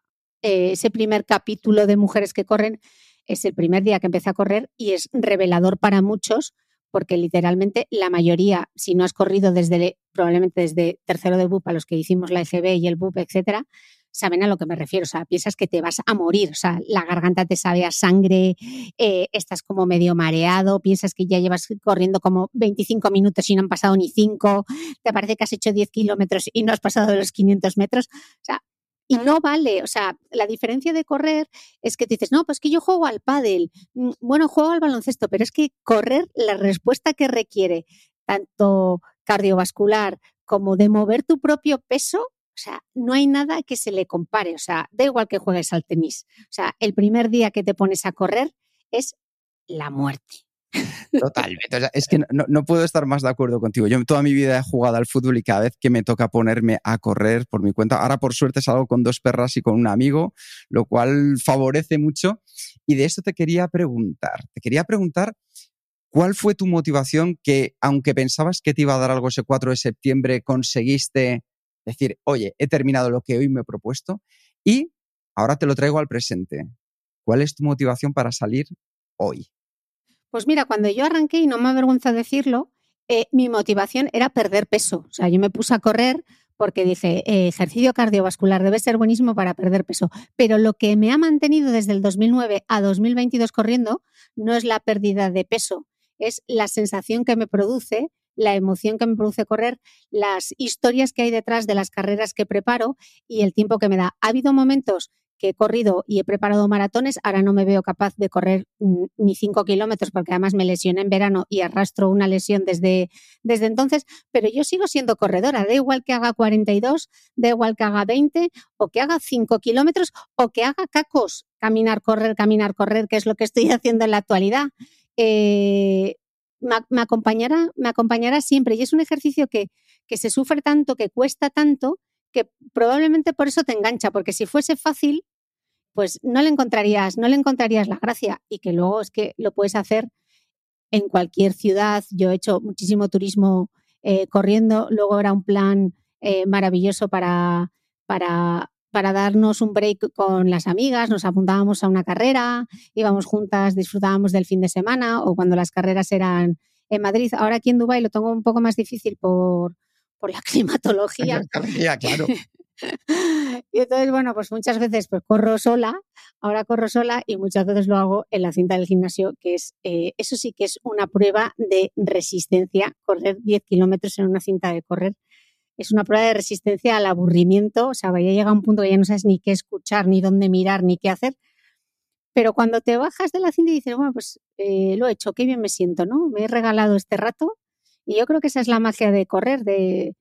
eh, ese primer capítulo de mujeres que corren es el primer día que empecé a correr y es revelador para muchos porque literalmente la mayoría, si no has corrido desde probablemente desde tercero de BUP a los que hicimos la EGB y el BUP, etcétera, saben a lo que me refiero. O sea, piensas que te vas a morir, o sea, la garganta te sabe a sangre, eh, estás como medio mareado, piensas que ya llevas corriendo como 25 minutos y no han pasado ni 5, te parece que has hecho 10 kilómetros y no has pasado los 500 metros. O sea, y no vale, o sea, la diferencia de correr es que te dices, no, pues que yo juego al pádel, mm, bueno, juego al baloncesto, pero es que correr, la respuesta que requiere, tanto cardiovascular como de mover tu propio peso, o sea, no hay nada que se le compare. O sea, da igual que juegues al tenis. O sea, el primer día que te pones a correr es la muerte. Totalmente. es que no, puedo estar más de acuerdo contigo. Yo toda mi vida he jugado al fútbol y cada vez que me toca ponerme a correr por mi cuenta, ahora por suerte salgo con dos perras y con un amigo, lo cual favorece mucho. Y de esto te quería preguntar. Te quería preguntar cuál fue tu motivación que, aunque pensabas que te iba a dar algo ese 4 de septiembre, conseguiste decir, oye, he terminado lo que hoy me he propuesto y ahora te lo traigo al presente. ¿Cuál es tu motivación para salir hoy? Pues mira, cuando yo arranqué, y no me avergüenza decirlo, eh, mi motivación era perder peso. O sea, yo me puse a correr porque dije, eh, ejercicio cardiovascular debe ser buenísimo para perder peso, pero lo que me ha mantenido desde el 2009 a 2022 corriendo no es la pérdida de peso, es la sensación que me produce la emoción que me produce correr, las historias que hay detrás de las carreras que preparo y el tiempo que me da. Ha habido momentos que he corrido y he preparado maratones, ahora no me veo capaz de correr mm, ni cinco kilómetros porque además me lesioné en verano y arrastro una lesión desde, desde entonces, pero yo sigo siendo corredora, da igual que haga 42, da igual que haga 20 o que haga 5 kilómetros o que haga cacos, caminar, correr, caminar, correr, que es lo que estoy haciendo en la actualidad. Eh, me, acompañará, me acompañará siempre. Y es un ejercicio que, que se sufre tanto, que cuesta tanto, que probablemente por eso te engancha, porque si fuese fácil, pues no le encontrarías, no le encontrarías la gracia. Y que luego es que lo puedes hacer en cualquier ciudad. Yo he hecho muchísimo turismo eh, corriendo, luego era un plan eh, maravilloso para, para, para darnos un break con las amigas, nos apuntábamos a una carrera, íbamos juntas, disfrutábamos del fin de semana o cuando las carreras eran en Madrid. Ahora aquí en Dubái lo tengo un poco más difícil por, por la climatología. claro. y entonces, bueno, pues muchas veces pues corro sola, ahora corro sola y muchas veces lo hago en la cinta del gimnasio, que es, eh, eso sí que es una prueba de resistencia, correr 10 kilómetros en una cinta de correr. Es una prueba de resistencia al aburrimiento, o sea, ya llega un punto que ya no sabes ni qué escuchar, ni dónde mirar, ni qué hacer. Pero cuando te bajas de la cinta y dices, bueno, pues eh, lo he hecho, qué bien me siento, ¿no? Me he regalado este rato y yo creo que esa es la magia de correr, de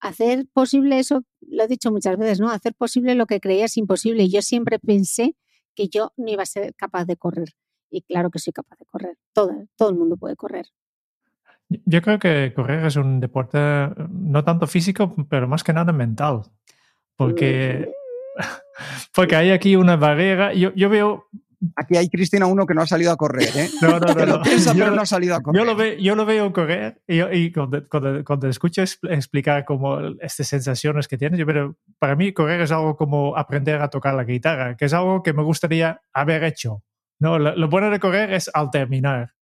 hacer posible eso, lo he dicho muchas veces, ¿no? Hacer posible lo que creías imposible. Y yo siempre pensé que yo no iba a ser capaz de correr. Y claro que soy capaz de correr. Todo, todo el mundo puede correr. Yo creo que correr es un deporte no tanto físico, pero más que nada mental. Porque, mm. porque hay aquí una barrera. Yo, yo veo Aquí hay Cristina uno que no ha salido a correr, ¿eh? No, no, no. Lo piensa, pero no ha salido a correr. Yo lo, ve, yo lo veo correr y, y cuando, cuando, cuando, escucho explicar como estas sensaciones que tienes, yo, pero para mí correr es algo como aprender a tocar la guitarra, que es algo que me gustaría haber hecho. No, lo, lo bueno de correr es al terminar.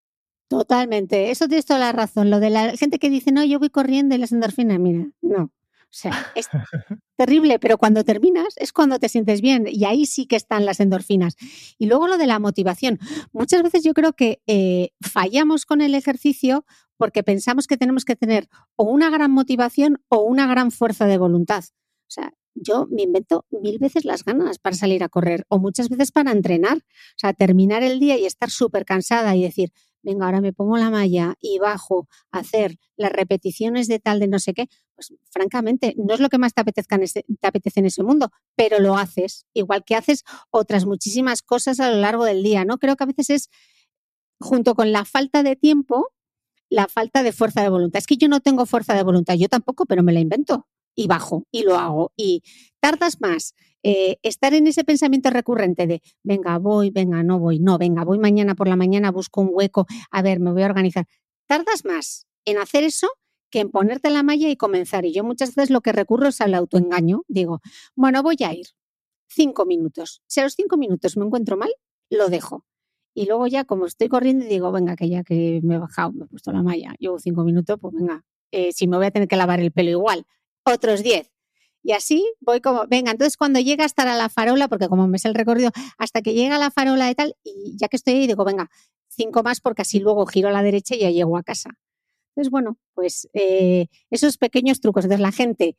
Totalmente, eso tienes toda la razón. Lo de la gente que dice, no, yo voy corriendo y las endorfinas, mira, no. O sea, es terrible, pero cuando terminas es cuando te sientes bien y ahí sí que están las endorfinas. Y luego lo de la motivación. Muchas veces yo creo que eh, fallamos con el ejercicio porque pensamos que tenemos que tener o una gran motivación o una gran fuerza de voluntad. O sea, yo me invento mil veces las ganas para salir a correr o muchas veces para entrenar. O sea, terminar el día y estar súper cansada y decir, venga, ahora me pongo la malla y bajo a hacer las repeticiones de tal de no sé qué, pues francamente no es lo que más te, apetezca te apetece en ese mundo, pero lo haces, igual que haces otras muchísimas cosas a lo largo del día, ¿no? Creo que a veces es, junto con la falta de tiempo, la falta de fuerza de voluntad. Es que yo no tengo fuerza de voluntad, yo tampoco, pero me la invento y bajo y lo hago. Y tardas más eh, estar en ese pensamiento recurrente de, venga, voy, venga, no voy, no, venga, voy mañana por la mañana, busco un hueco, a ver, me voy a organizar. Tardas más en hacer eso que en ponerte la malla y comenzar. Y yo muchas veces lo que recurro es al autoengaño. Digo, bueno, voy a ir cinco minutos. Si a los cinco minutos me encuentro mal, lo dejo. Y luego ya, como estoy corriendo, digo, venga, que ya que me he bajado, me he puesto la malla, llevo cinco minutos, pues venga, eh, si me voy a tener que lavar el pelo igual, otros diez. Y así voy como, venga, entonces cuando llega hasta la farola, porque como me es el recorrido, hasta que llega a la farola y tal, y ya que estoy ahí, digo, venga, cinco más porque así luego giro a la derecha y ya llego a casa. Entonces, bueno, pues eh, esos pequeños trucos. Entonces, la gente,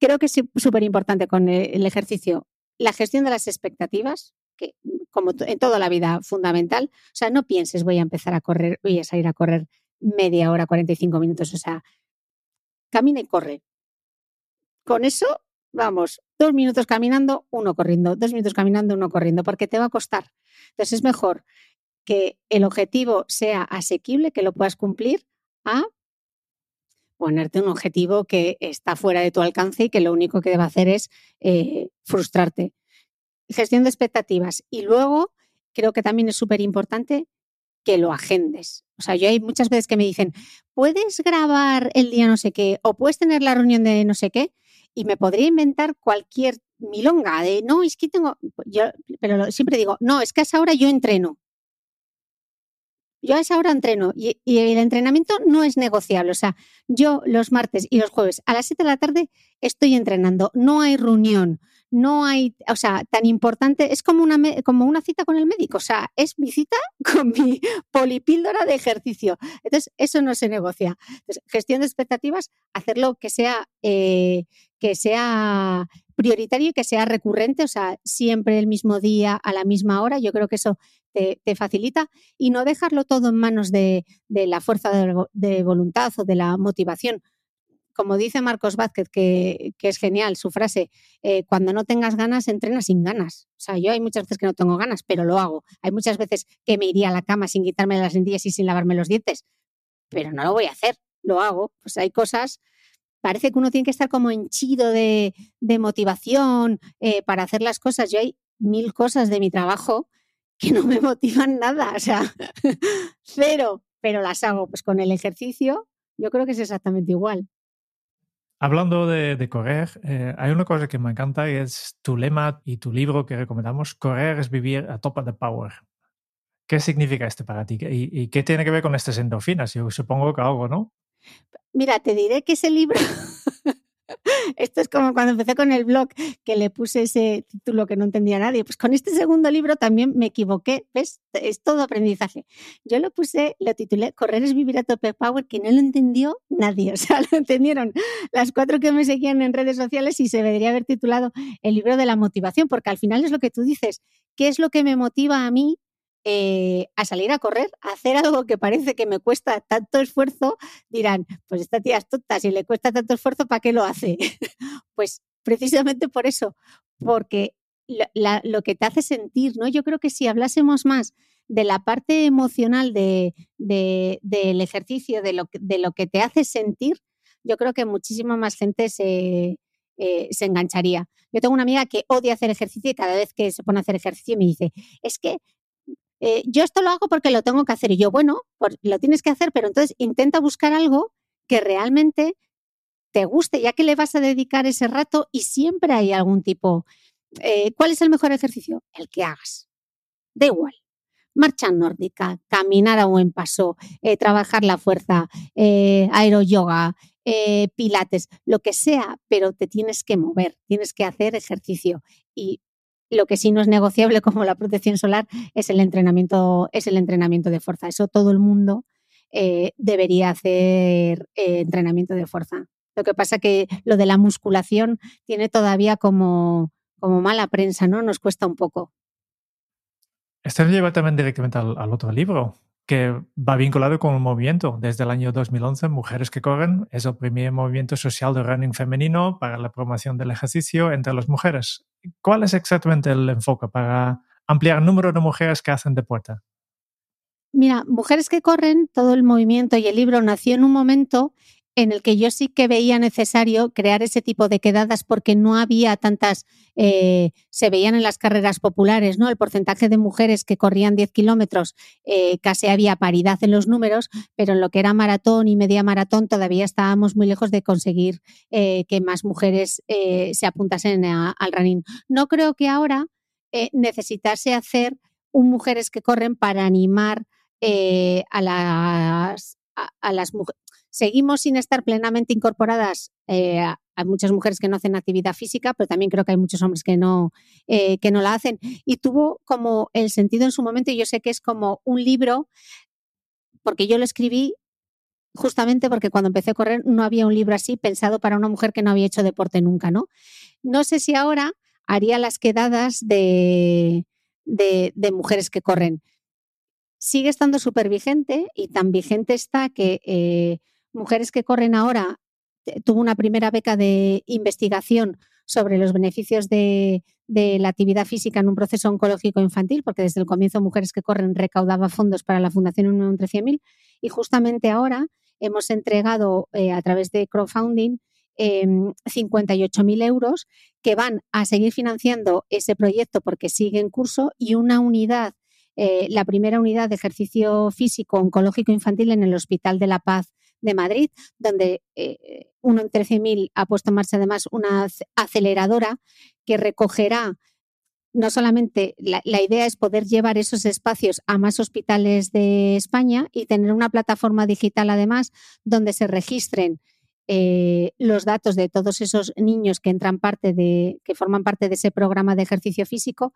creo que es súper importante con el ejercicio, la gestión de las expectativas, que como en toda la vida fundamental. O sea, no pienses, voy a empezar a correr, voy a salir a correr media hora, 45 minutos. O sea, camina y corre con eso, vamos, dos minutos caminando, uno corriendo, dos minutos caminando, uno corriendo, porque te va a costar. Entonces es mejor que el objetivo sea asequible, que lo puedas cumplir, a ponerte un objetivo que está fuera de tu alcance y que lo único que debe hacer es eh, frustrarte. Gestión de expectativas. Y luego, creo que también es súper importante que lo agendes. O sea, yo hay muchas veces que me dicen, ¿puedes grabar el día no sé qué? ¿O puedes tener la reunión de no sé qué? Y me podría inventar cualquier milonga de, no, es que tengo, yo, pero siempre digo, no, es que a esa hora yo entreno. yo a esa hora entreno y, el entrenamiento no es negociable. O sea, yo los martes y los jueves a las 7 de la tarde estoy entrenando. No hay reunión, no hay, o sea, tan importante, es como una, como una cita con el médico. O sea, es mi cita con mi polipíldora de ejercicio. Entonces, eso no se negocia. Gestión de expectativas, hacerlo que sea, eh, que sea prioritario y que sea recurrente, o sea, siempre el mismo día, a la misma hora. Yo creo que eso te, facilita y no dejarlo todo en manos de, la fuerza de, voluntad o de la motivación. Como dice Marcos Vázquez, que, es genial su frase, eh, cuando no tengas ganas, entrena sin ganas. O sea, yo hay muchas veces que no tengo ganas, pero lo hago. Hay muchas veces que me iría a la cama sin quitarme las lentillas y sin lavarme los dientes, pero no lo voy a hacer, lo hago. Pues hay cosas parece que uno tiene que estar como henchido de, motivación eh, para hacer las cosas. Yo hay mil cosas de mi trabajo que no me motivan nada, o sea, cero, pero las hago. Pues con el ejercicio yo creo que es exactamente igual. Hablando de, correr, eh, hay una cosa que me encanta y es tu lema y tu libro que recomendamos, correr es vivir a top of the power. ¿Qué significa esto para ti? ¿Y, ¿Y, qué tiene que ver con estas endorfinas? Yo supongo que algo, ¿no? Mira, te diré que ese libro, esto es como cuando empecé con el blog, que le puse ese título que no entendía nadie. Pues con este segundo libro también me equivoqué, ¿ves? Es todo aprendizaje. Yo lo puse, lo titulé Correr es vivir a tope power, que no lo entendió nadie. O sea, lo entendieron las cuatro que me seguían en redes sociales y se debería haber titulado el libro de la motivación, porque al final es lo que tú dices. ¿Qué es lo que me motiva a mí eh, a salir a correr, a hacer algo que parece que me cuesta tanto esfuerzo, dirán, pues esta tía es tonta, si le cuesta tanto esfuerzo, ¿para qué lo hace? pues precisamente por eso, porque lo, que te hace sentir, ¿no? Yo creo que si hablásemos más de la parte emocional de, del ejercicio, de lo, de lo que te hace sentir, yo creo que muchísima más gente se, eh, se engancharía. Yo tengo una amiga que odia hacer ejercicio y cada vez que se pone a hacer ejercicio me dice, es que eh, yo esto lo hago porque lo tengo que hacer. Y yo, bueno, pues lo tienes que hacer, pero entonces intenta buscar algo que realmente te guste, ya que le vas a dedicar ese rato y siempre hay algún tipo. Eh, ¿Cuál es el mejor ejercicio? El que hagas. Da igual. Marcha nórdica, caminar a buen paso, eh, trabajar la fuerza, aeroyoga, pilates, lo que sea, pero te tienes que mover, tienes que hacer ejercicio. Y lo que sí no es negociable como la protección solar es el entrenamiento, es el entrenamiento de fuerza. Eso todo el mundo eh, debería hacer eh, entrenamiento de fuerza. Lo que pasa que lo de la musculación tiene todavía como, como mala prensa, ¿no? Nos cuesta un poco. Esto lleva también directamente al, otro libro, que va vinculado con el movimiento. Desde el año 2011, Mujeres que Corren es el primer movimiento social de running femenino para la promoción del ejercicio entre las mujeres. ¿Cuál es exactamente el enfoque para ampliar el número de mujeres que hacen deporte? Mira, Mujeres que Corren, todo el movimiento y el libro nació en un momento en el que yo sí que veía necesario crear ese tipo de quedadas porque no había tantas, eh, se veían en las carreras populares, ¿no? El porcentaje de mujeres que corrían 10 kilómetros, eh, casi había paridad en los números, pero en lo que era maratón y media maratón todavía estábamos muy lejos de conseguir eh, que más mujeres se apuntasen al running. No creo que ahora necesitase hacer un mujeres que corren para animar a las a, las mujeres Seguimos sin estar plenamente incorporadas. Eh, hay muchas mujeres que no hacen actividad física, pero también creo que hay muchos hombres que no, eh, que no la hacen. Y tuvo como el sentido en su momento, y yo sé que es como un libro, porque yo lo escribí justamente porque cuando empecé a correr no había un libro así pensado para una mujer que no había hecho deporte nunca, ¿no? No sé si ahora haría las quedadas de, de, de mujeres que corren. Sigue estando súper vigente y tan vigente está que eh, Mujeres que corren ahora eh, tuvo una primera beca de investigación sobre los beneficios de, la actividad física en un proceso oncológico infantil, porque desde el comienzo Mujeres que Corren recaudaba fondos para la Fundación Unión 10000 y justamente ahora hemos entregado eh, a través de crowdfunding eh, 58.000 euros que van a seguir financiando ese proyecto porque sigue en curso y una unidad, eh, la primera unidad de ejercicio físico oncológico infantil en el Hospital de la Paz de Madrid, donde eh, uno en 13.000 ha puesto en marcha además una aceleradora que recogerá no solamente la, idea es poder llevar esos espacios a más hospitales de España y tener una plataforma digital además donde se registren eh, los datos de todos esos niños que entran parte de, que forman parte de ese programa de ejercicio físico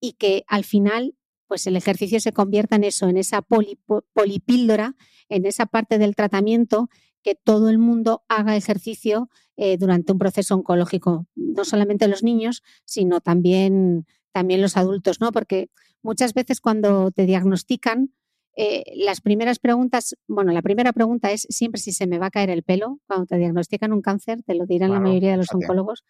y que al final pues el ejercicio se convierta en eso, en esa polipíldora, en esa parte del tratamiento que todo el mundo haga ejercicio eh, durante un proceso oncológico, no solamente los niños, sino también, también los adultos, ¿no? Porque muchas veces cuando te diagnostican, eh, las primeras preguntas, bueno, la primera pregunta es siempre si se me va a caer el pelo. Cuando te diagnostican un cáncer, te lo dirán la mayoría de los oncólogos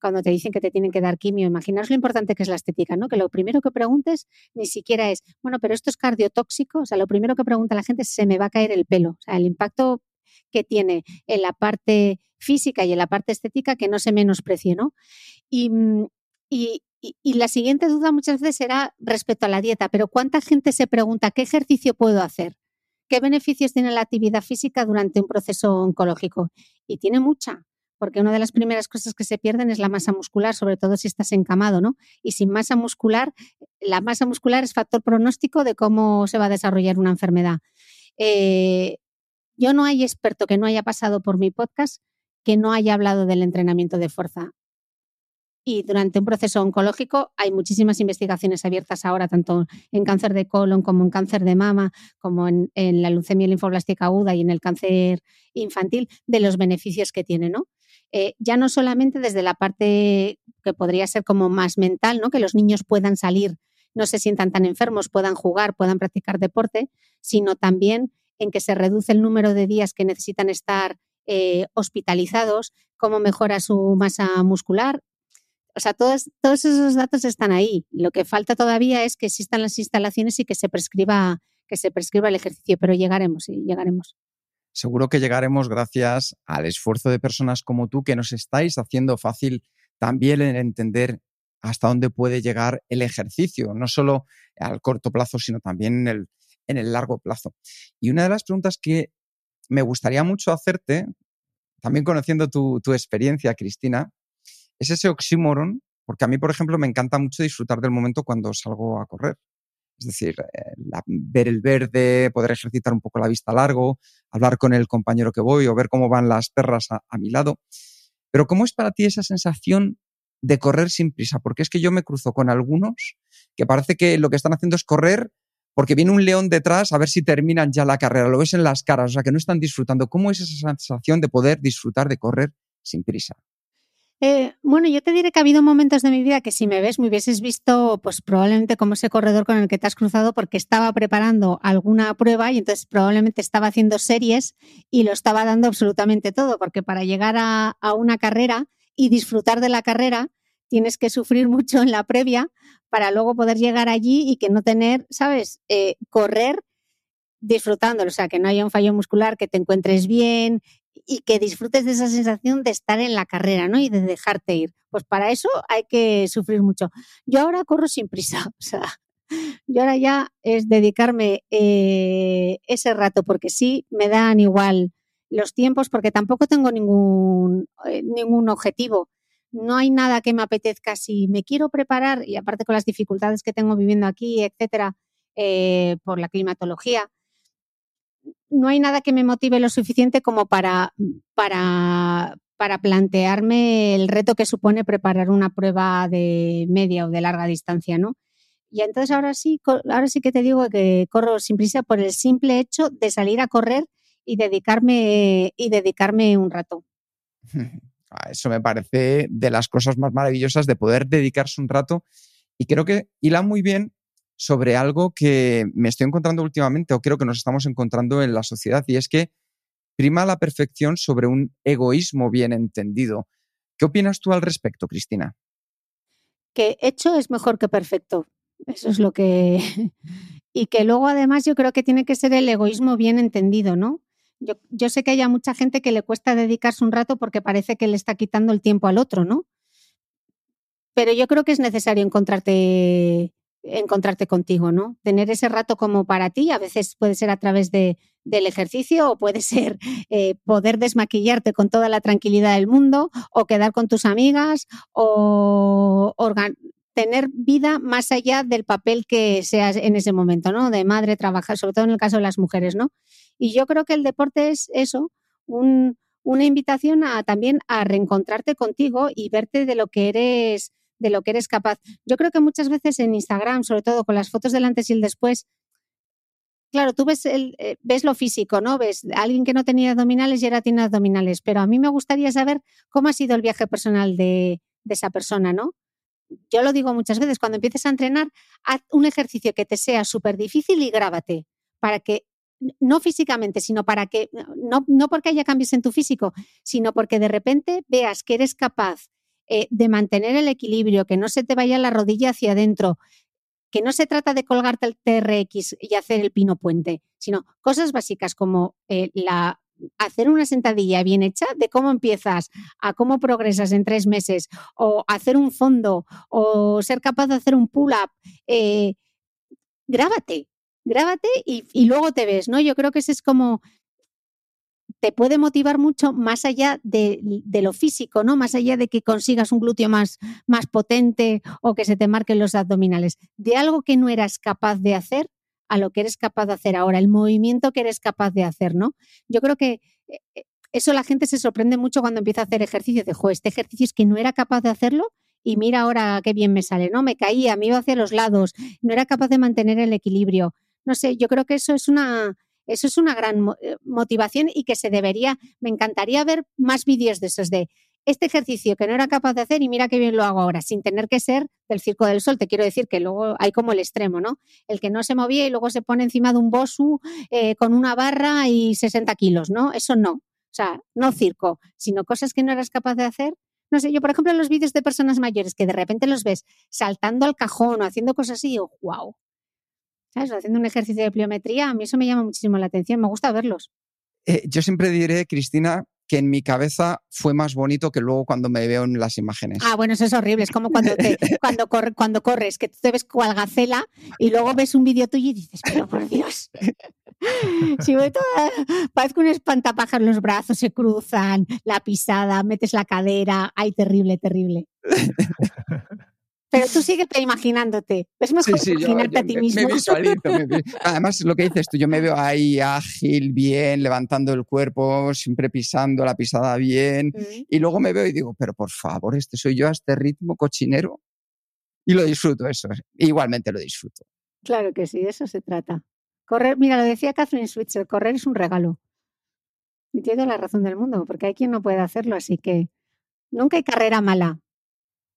cuando te dicen que te tienen que dar quimio. Imaginaos lo importante que es la estética, ¿no? Que lo primero que preguntes ni siquiera es, bueno, pero esto es cardiotóxico. O sea, lo primero que pregunta la gente es, se me va a caer el pelo. O sea, el impacto que tiene en la parte física y en la parte estética que no se menosprecie, ¿no? Y, mm, y, y, la siguiente duda muchas veces será respecto a la dieta, pero ¿cuánta gente se pregunta qué ejercicio puedo hacer? ¿Qué beneficios tiene la actividad física durante un proceso oncológico? Y tiene mucha, porque una de las primeras cosas que se pierden es la masa muscular, sobre todo si estás encamado, ¿no? Y sin masa muscular, la masa muscular es factor pronóstico de cómo se va a desarrollar una enfermedad. Eh, yo no hay experto que no haya pasado por mi podcast que no haya hablado del entrenamiento de fuerza. Y durante un proceso oncológico hay muchísimas investigaciones abiertas ahora, tanto en cáncer de colon como en cáncer de mama, como en, la leucemia linfoblástica aguda y en el cáncer infantil, de los beneficios que tiene, ¿no? Eh, ya no solamente desde la parte que podría ser como más mental, ¿no? Que los niños puedan salir, no se sientan tan enfermos, puedan jugar, puedan practicar deporte, sino también en que se reduce el número de días que necesitan estar eh, hospitalizados, cómo mejora su masa muscular. O sea, todos, todos esos datos están ahí. Lo que falta todavía es que existan las instalaciones y que se prescriba, que se prescriba el ejercicio, pero llegaremos, sí, llegaremos. Seguro que llegaremos gracias al esfuerzo de personas como tú que nos estáis haciendo fácil también el entender hasta dónde puede llegar el ejercicio, no solo al corto plazo, sino también en el, en el largo plazo. Y una de las preguntas que me gustaría mucho hacerte, también conociendo tu, experiencia, Cristina, es ese oxímoron, porque a mí, por ejemplo, me encanta mucho disfrutar del momento cuando salgo a correr. Es decir, eh, ver el verde, poder ejercitar un poco la vista largo, hablar con el compañero que voy o ver cómo van las perras a, a mi lado. Pero ¿cómo es para ti esa sensación de correr sin prisa? Porque es que yo me cruzo con algunos que parece que lo que están haciendo es correr porque viene un león detrás a ver si terminan ya la carrera, lo ves en las caras, o sea que no están disfrutando. ¿Cómo es esa sensación de poder disfrutar de correr sin prisa? Eh, bueno, yo te diré que ha habido momentos de mi vida que si me ves me hubieses visto pues probablemente como ese corredor con el que te has cruzado porque estaba preparando alguna prueba y entonces probablemente estaba haciendo series y lo estaba dando absolutamente todo porque para llegar a una carrera y disfrutar de la carrera tienes que sufrir mucho en la previa para luego poder llegar allí y que no tener, ¿sabes? Eh, correr disfrutándolo, o sea, que no haya un fallo muscular, que te encuentres bien y que disfrutes de esa sensación de estar en la carrera, ¿no? Y de dejarte ir. Pues para eso hay que sufrir mucho. Yo ahora corro sin prisa, o sea, yo ahora ya es dedicarme eh, ese rato, porque sí me dan igual los tiempos, porque tampoco tengo ningún, eh, ningún objetivo no hay nada que me apetezca si me quiero preparar, y aparte con las dificultades que tengo viviendo aquí, etcétera, eh, por la climatología, no hay nada que me motive lo suficiente como para, para, para plantearme el reto que supone preparar una prueba de media o de larga distancia, ¿no? Y entonces ahora sí, ahora sí que te digo que corro sin prisa por el simple hecho de salir a correr y dedicarme, y dedicarme un rato. Eso me parece de las cosas más maravillosas de poder dedicarse un rato y creo que hila muy bien sobre algo que me estoy encontrando últimamente o creo que nos estamos encontrando en la sociedad y es que prima la perfección sobre un egoísmo bien entendido. ¿Qué opinas tú al respecto, Cristina? Que hecho es mejor que perfecto. Eso es lo que... y que luego además yo creo que tiene que ser el egoísmo bien entendido, ¿no? Yo, sé que hay mucha gente que le cuesta dedicarse un rato porque parece que le está quitando el tiempo al otro, ¿no? Pero yo creo que es necesario encontrarte, encontrarte contigo, ¿no? Tener ese rato como para ti, a veces puede ser a través de, del ejercicio o puede ser eh, poder desmaquillarte con toda la tranquilidad del mundo o quedar con tus amigas o tener vida más allá del papel que seas en ese momento, ¿no? De madre, trabajar, sobre todo en el caso de las mujeres, ¿no? Y yo creo que el deporte es eso, una invitación a también a reencontrarte contigo y verte de lo que eres de lo que eres capaz. Yo creo que muchas veces en Instagram, sobre todo con las fotos del antes y el después, claro, tú ves, el, eh, ves lo físico, ¿no? Ves a alguien que no tenía abdominales y ahora tiene abdominales, pero a mí me gustaría saber cómo ha sido el viaje personal de, de esa persona, ¿no? yo lo digo muchas veces, cuando empieces a entrenar, haz un ejercicio que te sea súper difícil y grábate, para que, no físicamente, sino para que, no, no, porque haya cambios en tu físico, sino porque de repente veas que eres capaz eh, de mantener el equilibrio, que no se te vaya la rodilla hacia adentro, que no se trata de colgarte el TRX y hacer el pino puente, sino cosas básicas como eh, la hacer una sentadilla bien hecha, de cómo empiezas, a cómo progresas en tres meses, o hacer un fondo, o ser capaz de hacer un pull-up, eh, grábate, grábate y, luego te ves, ¿no? Yo creo que ese es como te puede motivar mucho más allá de, lo físico, ¿no? Más allá de que consigas un glúteo más, más potente o que se te marquen los abdominales. De algo que no eras capaz de hacer, a lo que eres capaz de hacer ahora, el movimiento que eres capaz de hacer, ¿no? Yo creo que eh, eh, eso la gente se sorprende mucho cuando empieza a hacer ejercicio, de, jo, este ejercicio es que no era capaz de hacerlo y mira ahora qué bien me sale, ¿no? Me caía, me iba hacia los lados, no era capaz de mantener el equilibrio. No sé, yo creo que eso es una, eso es una gran eh, motivación y que se debería, me encantaría ver más vídeos de esos de este ejercicio que no era capaz de hacer y mira qué bien lo hago ahora, sin tener que ser del circo del sol. Te quiero decir que luego hay como el extremo, ¿no? El que no se movía y luego se pone encima de un bosu eh, con una barra y 60 kilos, ¿no? Eso no. O sea, no circo, sino cosas que no eras capaz de hacer. No sé, yo por ejemplo los vídeos de personas mayores que de repente los ves saltando al cajón o haciendo cosas así, digo, wow. ¿Sabes? Haciendo un ejercicio de pliometría, a mí eso me llama muchísimo la atención, me gusta verlos. Eh, yo siempre diré, Cristina, que en mi cabeza fue más bonito que luego cuando me veo en las imágenes. Ah, bueno, eso es horrible. Es como cuando, te, cuando, cuando corres, que tú te ves cual gacela y luego ves un vídeo tuyo y dices, pero por Dios. si voy toda, parezco un espantapájaros, los brazos se cruzan, la pisada, metes la cadera. Ay, terrible, terrible. Pero tú sigues imaginándote. Es mejor imaginarte a ti mismo. Me, visualizo, Además, lo que dices tú, yo me veo ahí ágil, bien, levantando el cuerpo, siempre pisando la pisada bien. Y luego me veo y digo, pero por favor, este soy yo a este ritmo cochinero. Y lo disfruto, eso. Igualmente lo disfruto. Claro que sí, de eso se trata. Correr, mira, lo decía Catherine Switzer, correr es un regalo. Y tiene la razón del mundo, porque hay quien no puede hacerlo, así que nunca hay carrera mala.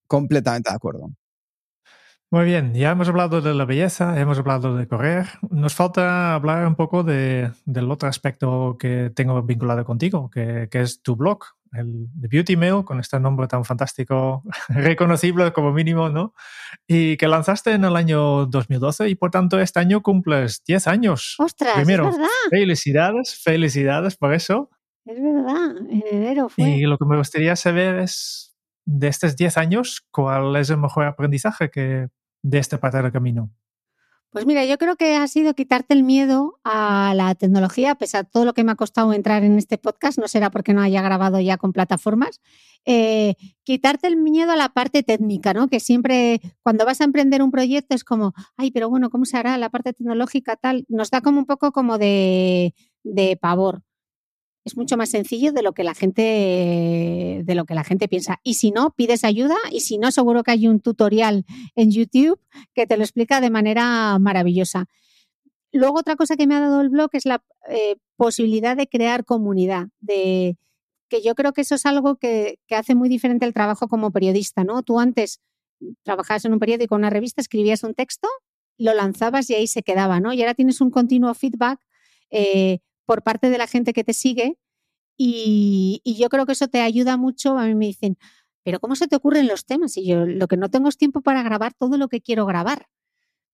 Completamente de acuerdo. Muy bien, ya hemos hablado de la belleza, hemos hablado de correr. Nos falta hablar un poco de, del otro aspecto que tengo vinculado contigo, que, que, es tu blog, el The Beauty Mail, con este nombre tan fantástico, reconocible como mínimo, ¿no? Y que lanzaste en el año 2012 y por tanto este año cumples 10 años. ¡Ostras! Primero, es verdad. felicidades, felicidades por eso. Es verdad, en enero fue. Y lo que me gustaría saber es, de estos 10 años, ¿cuál es el mejor aprendizaje que de este parte del camino? Pues mira, yo creo que ha sido quitarte el miedo a la tecnología, pese a todo lo que me ha costado entrar en este podcast, no será porque no haya grabado ya con plataformas, eh, quitarte el miedo a la parte técnica, ¿no? Que siempre cuando vas a emprender un proyecto es como, ay, pero bueno, ¿cómo se hará la parte tecnológica tal? Nos da como un poco como de, de pavor es mucho más sencillo de lo que la gente de lo que la gente piensa. Y si no, pides ayuda y si no, seguro que hay un tutorial en YouTube que te lo explica de manera maravillosa. Luego otra cosa que me ha dado el blog es la eh, posibilidad de crear comunidad, de que yo creo que eso es algo que, que, hace muy diferente el trabajo como periodista, ¿no? Tú antes trabajabas en un periódico, una revista, escribías un texto, lo lanzabas y ahí se quedaba, ¿no? Y ahora tienes un continuo feedback eh, por parte de la gente que te sigue y, yo creo que eso te ayuda mucho. A mí me dicen, pero ¿cómo se te ocurren los temas? Y yo lo que no tengo es tiempo para grabar todo lo que quiero grabar.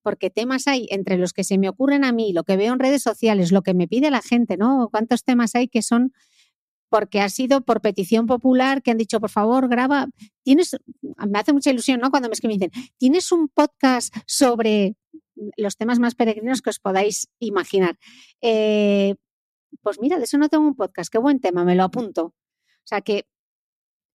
Porque temas hay entre los que se me ocurren a mí, lo que veo en redes sociales, lo que me pide la gente, ¿no? ¿Cuántos temas hay que son porque ha sido por petición popular que han dicho, por favor, graba. Tienes, me hace mucha ilusión, ¿no? Cuando me escriben, dicen, ¿tienes un podcast sobre los temas más peregrinos que os podáis imaginar? Eh, pues mira, de eso no tengo un podcast, qué buen tema, me lo apunto. O sea que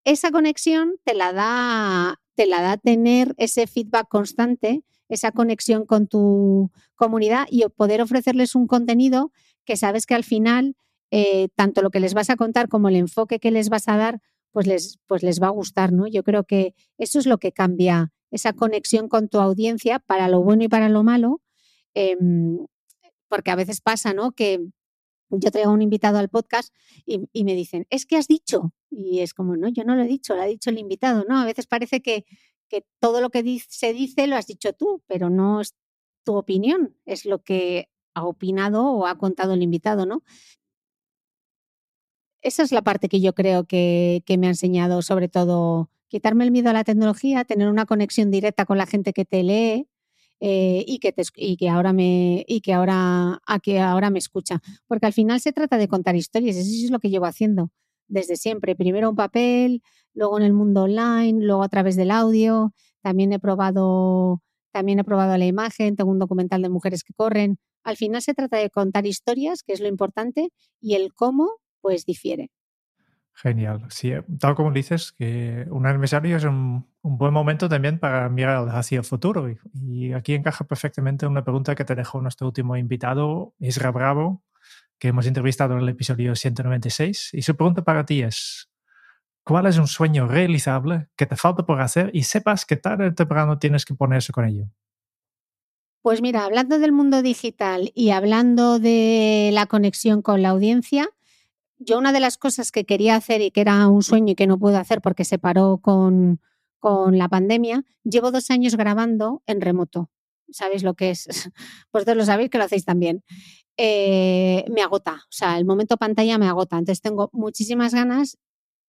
esa conexión te la da, te la da tener ese feedback constante, esa conexión con tu comunidad y poder ofrecerles un contenido que sabes que al final, eh, tanto lo que les vas a contar como el enfoque que les vas a dar, pues les, pues les va a gustar, ¿no? Yo creo que eso es lo que cambia esa conexión con tu audiencia para lo bueno y para lo malo, em, porque a veces pasa, ¿no? Que yo traigo un invitado al podcast y, me dicen, es que has dicho. Y es como, no, yo no lo he dicho, lo ha dicho el invitado, ¿no? A veces parece que, que todo lo que se dice lo has dicho tú, pero no es tu opinión, es lo que ha opinado o ha contado el invitado, ¿no? Esa es la parte que yo creo que, que me ha enseñado, sobre todo, quitarme el miedo a la tecnología, tener una conexión directa con la gente que te lee, eh, y, que y que ahora me y que ahora a que ahora me escucha. Porque al final se trata de contar historias eso es lo que llevo haciendo desde siempre. Primero un papel luego en el mundo online luego a través del audio. También he probado también he probado la imagen tengo un documental de mujeres que corren. Al final se trata de contar historias que es lo importante y el cómo pues difiere Genial. Eh, tal como dices, que un aniversario es un, buen momento también para mirar hacia el futuro. Y, aquí encaja perfectamente una pregunta que te dejó nuestro último invitado, Isra Bravo, que hemos entrevistado en el episodio 196. Y su pregunta para ti es, ¿cuál es un sueño realizable que te falta por hacer y sepas que tarde o temprano tienes que ponerse con ello? Pues mira, hablando del mundo digital y hablando de la conexión con la audiencia, yo una de las cosas que quería hacer y que era un sueño y que no pude hacer porque se paró con, la pandemia, llevo dos años grabando en remoto. ¿Sabéis lo que es? Vosotros lo sabéis que lo hacéis también. Eh, me agota, o sea, el momento pantalla me agota. Entonces tengo muchísimas ganas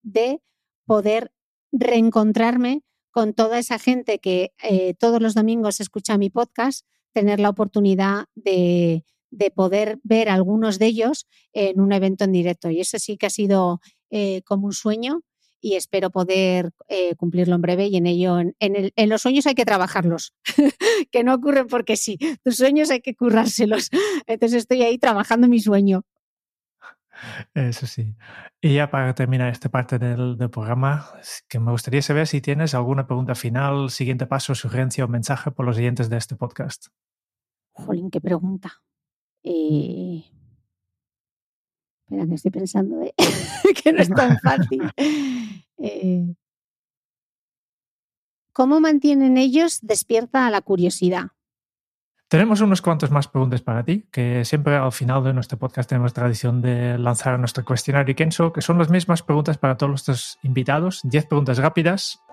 de poder reencontrarme con toda esa gente que eh, todos los domingos escucha mi podcast, tener la oportunidad de, de poder ver algunos de ellos en un evento en directo. Y eso sí que ha sido eh, como un sueño y espero poder eh, cumplirlo en breve y en ello, en, los sueños hay que trabajarlos, que no ocurren porque sí, tus sueños hay que currárselos. Entonces estoy ahí trabajando mi sueño. Eso sí. Y ya para terminar esta parte del, del, programa, que me gustaría saber si tienes alguna pregunta final, siguiente paso, sugerencia o mensaje por los siguientes de este podcast. Jolín, qué pregunta. Eh, espera, que estoy pensando ¿eh? que no es tan fácil. Eh, ¿Cómo mantienen ellos despierta la curiosidad? Tenemos unos cuantos más preguntas para ti, que siempre al final de nuestro podcast tenemos tradición de lanzar nuestro cuestionario Kenso, que son las mismas preguntas para todos nuestros invitados. Diez preguntas rápidas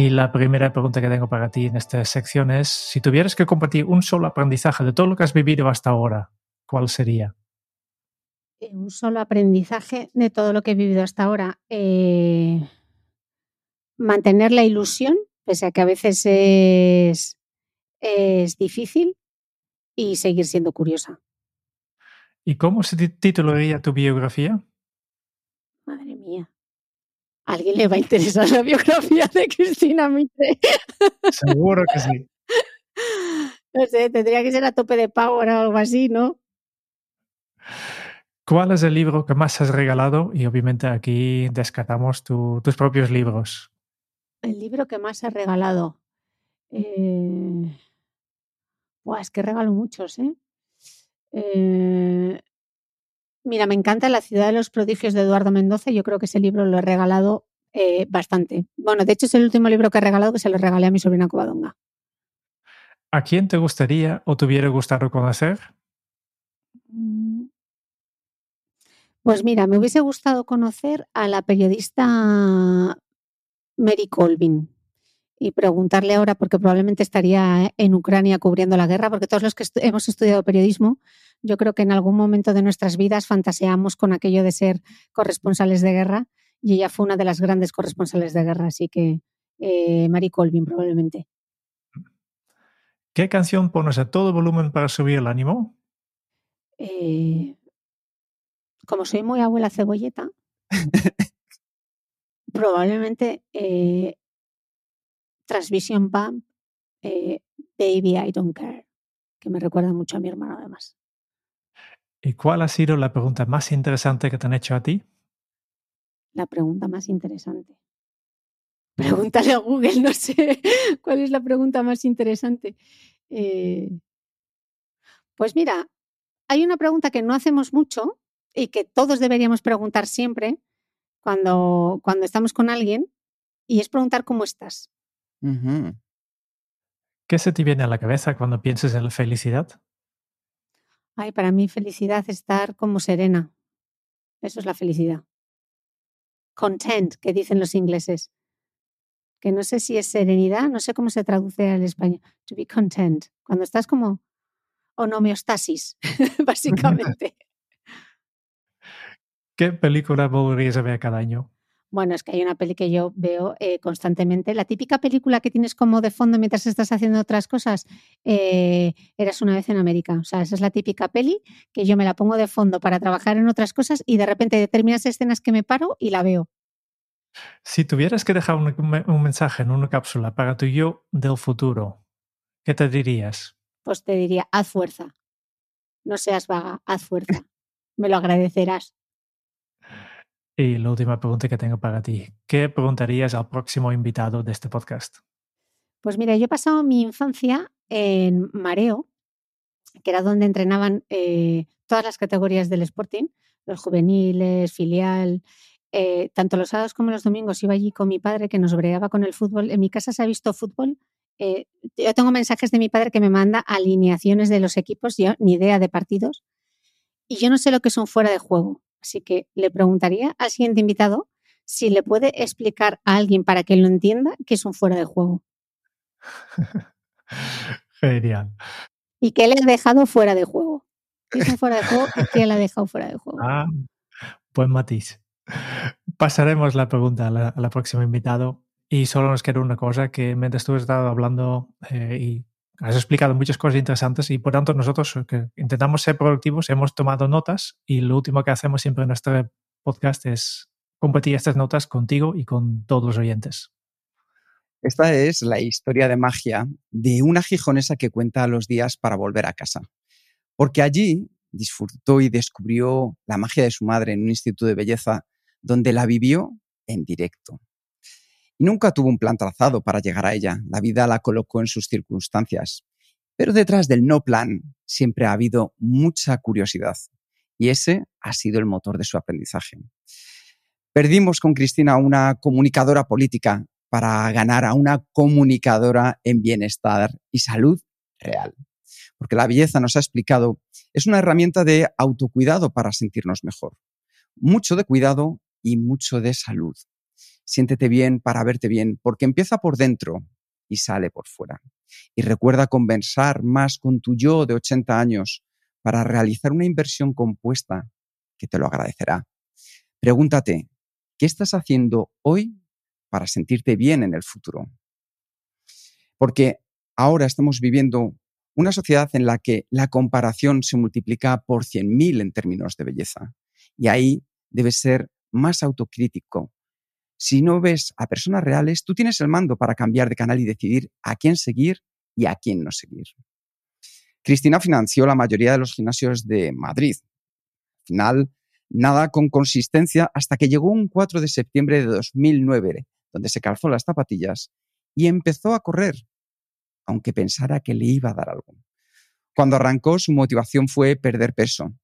Y la primera pregunta que tengo para ti en esta sección es, si tuvieras que compartir un solo aprendizaje de todo lo que has vivido hasta ahora, ¿cuál sería? Eh, un solo aprendizaje de todo lo que he vivido hasta ahora. Eh, mantener la ilusión, pese a que a veces es, es difícil, y seguir siendo curiosa. ¿Y cómo se titularía tu biografía? Mía alguien le va a interesar la biografía de Cristina Mitre. Seguro que sí. No sé, tendría que ser a tope de power o algo así, ¿no? ¿Cuál es el libro que más has regalado? Y obviamente aquí descartamos tus propios libros. El libro que más has regalado. Eh... es que regalo muchos, ¿eh? ¿eh? Mira, me encanta La ciudad de los prodigios de Eduardo Mendoza. Yo creo que ese libro lo he regalado eh, bastante. Bueno, de hecho es el último libro que he regalado que se lo regalé a mi sobrina Covadonga. ¿A quién te gustaría o te hubiera gustado conocer? Mm. Pues mira, me hubiese gustado conocer a la periodista Mary Colvin y preguntarle ahora, porque probablemente estaría en Ucrania cubriendo la guerra, porque todos los que hemos estudiado periodismo yo creo que en algún momento de nuestras vidas fantaseamos con aquello de ser corresponsales de guerra y ella fue una de las grandes corresponsales de guerra, así que eh, Mary Colvin probablemente. ¿Qué canción pones a todo volumen para subir el ánimo? Eh, como soy muy abuela cebolleta, probablemente eh, Transmission Pump, Baby I Don't Care, que me recuerda mucho a mi hermano además. ¿Y cuál ha sido la pregunta más interesante que te han hecho a ti? La pregunta más interesante. Pregúntale a Google, no sé cuál es la pregunta más interesante. Eh, pues mira, hay una pregunta que no hacemos mucho y que todos deberíamos preguntar siempre cuando, cuando estamos con alguien y es preguntar cómo estás. ¿Qué se te viene a la cabeza cuando piensas en la felicidad? Ay, para mí felicidad es estar como serena. Eso es la felicidad. Content, que dicen los ingleses. Que no sé si es serenidad, no sé cómo se traduce al español. To be content. Cuando estás como homeostasis, básicamente. ¿Qué película volverías a ver cada año? Bueno, es que hay una peli que yo veo eh, constantemente. La típica película que tienes como de fondo mientras estás haciendo otras cosas, eh, Eras una vez en América. O sea, esa es la típica peli que yo me la pongo de fondo para trabajar en otras cosas y de repente determinas escenas que me paro y la veo. Si tuvieras que dejar un, mensaje en una cápsula para tu yo del futuro, ¿qué te dirías? Pues te diría, haz fuerza. No seas vaga, haz fuerza. Me lo agradecerás. Y la última pregunta que tengo para ti, ¿qué preguntarías al próximo invitado de este podcast? Pues mira, yo he pasado mi infancia en Mareo, que era donde entrenaban eh, todas las categorías del Sporting, los juveniles, filial, eh, tanto los sábados como los domingos iba allí con mi padre que nos bregaba con el fútbol. En mi casa se ha visto fútbol. Eh, yo tengo mensajes de mi padre que me manda alineaciones de los equipos, yo ni idea de partidos. Y yo no sé lo que son fuera de juego. Así que le preguntaría al siguiente invitado si le puede explicar a alguien para que lo entienda que es un fuera de juego. Genial. ¿Y qué le ha dejado fuera de juego? ¿Qué es un fuera de juego y qué le ha dejado fuera de juego? Ah, buen matiz. Pasaremos la pregunta a la, próxima invitado. Y solo nos queda una cosa que mientras tú has estado hablando eh, y has explicado muchas cosas interesantes y por tanto nosotros que intentamos ser productivos hemos tomado notas y lo último que hacemos siempre en nuestro podcast es compartir estas notas contigo y con todos los oyentes. Esta es la historia de magia de una gijonesa que cuenta los días para volver a casa. Porque allí disfrutó y descubrió la magia de su madre en un instituto de belleza donde la vivió en directo y nunca tuvo un plan trazado para llegar a ella. La vida la colocó en sus circunstancias. Pero detrás del no plan siempre ha habido mucha curiosidad y ese ha sido el motor de su aprendizaje. Perdimos con Cristina una comunicadora política para ganar a una comunicadora en bienestar y salud real. Porque la belleza nos ha explicado es una herramienta de autocuidado para sentirnos mejor. Mucho de cuidado y mucho de salud siéntete bien para verte bien, porque empieza por dentro y sale por fuera. Y recuerda conversar más con tu yo de 80 años para realizar una inversión compuesta que te lo agradecerá. Pregúntate, ¿qué estás haciendo hoy para sentirte bien en el futuro? Porque ahora estamos viviendo una sociedad en la que la comparación se multiplica por 100.000 en términos de belleza. Y ahí debes ser más autocrítico si no ves a personas reales, tú tienes el mando para cambiar de canal y decidir a quién seguir y a quién no seguir. Cristina financió la mayoría de los gimnasios de Madrid. Al final, nada con consistencia hasta que llegó un 4 de septiembre de 2009, donde se calzó las zapatillas y empezó a correr, aunque pensara que le iba a dar algo. Cuando arrancó, su motivación fue perder peso,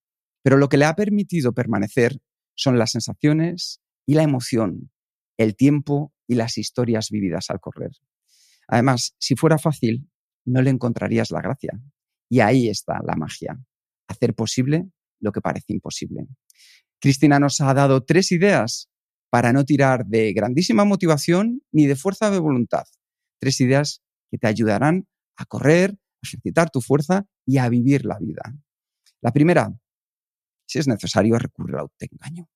pero lo que le ha permitido permanecer son las sensaciones y la emoción el tiempo y las historias vividas al correr. Además, si fuera fácil, no le encontrarías la gracia. Y ahí está la magia, hacer posible lo que parece imposible. Cristina nos ha dado tres ideas para no tirar de grandísima motivación ni de fuerza de voluntad. Tres ideas que te ayudarán a correr, a ejercitar tu fuerza y a vivir la vida. La primera, si es necesario, recurrir al autoengaño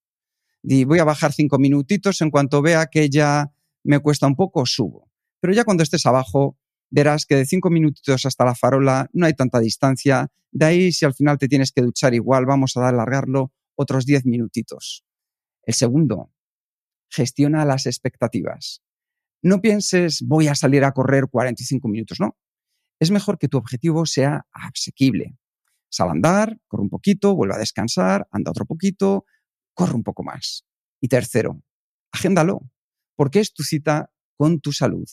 voy a bajar cinco minutitos, en cuanto vea que ya me cuesta un poco, subo. Pero ya cuando estés abajo, verás que de cinco minutitos hasta la farola no hay tanta distancia. De ahí, si al final te tienes que duchar igual, vamos a alargarlo otros diez minutitos. El segundo, gestiona las expectativas. No pienses, voy a salir a correr 45 minutos, no. Es mejor que tu objetivo sea asequible. Sal a andar, corre un poquito, vuelve a descansar, anda otro poquito, corre un poco más. Y tercero, agéndalo, porque es tu cita con tu salud.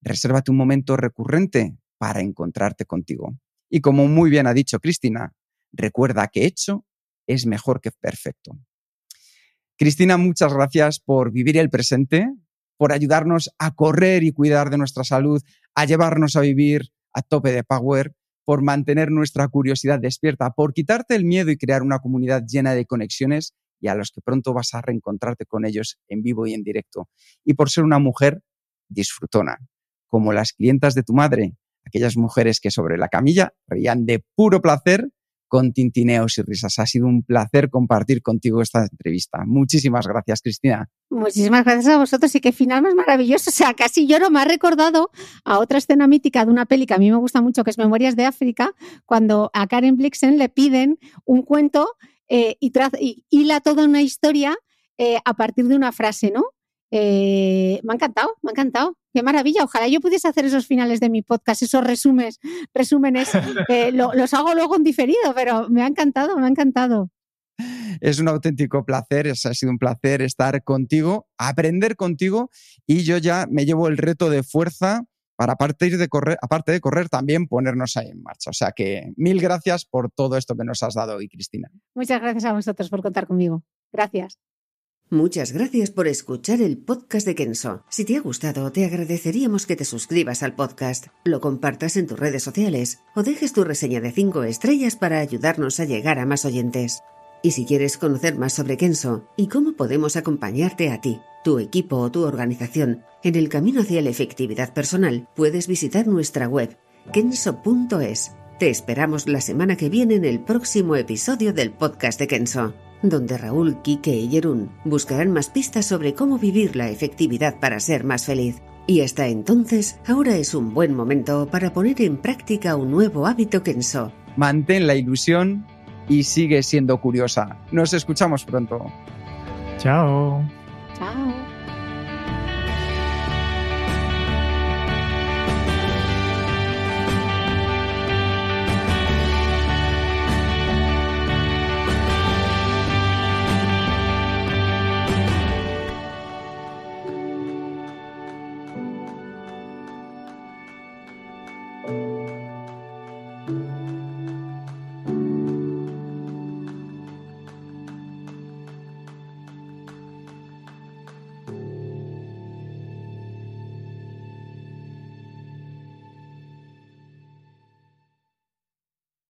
Resérvate un momento recurrente para encontrarte contigo. Y como muy bien ha dicho Cristina, recuerda que hecho es mejor que perfecto. Cristina, muchas gracias por vivir el presente, por ayudarnos a correr y cuidar de nuestra salud, a llevarnos a vivir a tope de power, por mantener nuestra curiosidad despierta, por quitarte el miedo y crear una comunidad llena de conexiones y a los que pronto vas a reencontrarte con ellos en vivo y en directo. Y por ser una mujer disfrutona, como las clientas de tu madre, aquellas mujeres que sobre la camilla reían de puro placer con tintineos y risas. Ha sido un placer compartir contigo esta entrevista. Muchísimas gracias, Cristina. Muchísimas gracias a vosotros y qué final más maravilloso. O sea, casi lloro. Me ha recordado a otra escena mítica de una peli que a mí me gusta mucho, que es Memorias de África, cuando a Karen Blixen le piden un cuento eh, y, y, hila toda una historia eh, a partir de una frase, ¿no? Eh, me ha encantado, me ha encantado. Qué maravilla. Ojalá yo pudiese hacer esos finales de mi podcast, esos resúmenes, resúmenes. los hago luego en diferido, pero me ha encantado, me ha encantado. Es un auténtico placer, ha sido un placer estar contigo, aprender contigo y yo ya me llevo el reto de fuerza para aparte de correr, aparte de correr también ponernos ahí en marcha. O sea que mil gracias por todo esto que nos has dado hoy, Cristina. Muchas gracias a vosotros por contar conmigo. Gracias. Muchas gracias por escuchar el podcast de Kenso. Si te ha gustado, te agradeceríamos que te suscribas al podcast, lo compartas en tus redes sociales o dejes tu reseña de 5 estrellas para ayudarnos a llegar a más oyentes. Y si quieres conocer más sobre Kenso y cómo podemos acompañarte a ti, tu equipo o tu organización en el camino hacia la efectividad personal, puedes visitar nuestra web kenso.es. Te esperamos la semana que viene en el próximo episodio del podcast de Kenso donde Raúl, Quique y Jerún buscarán más pistas sobre cómo vivir la efectividad para ser más feliz. Y hasta entonces, ahora es un buen momento para poner en práctica un nuevo hábito Kenso. Mantén la ilusión y sigue siendo curiosa. Nos escuchamos pronto. Chao. Bye.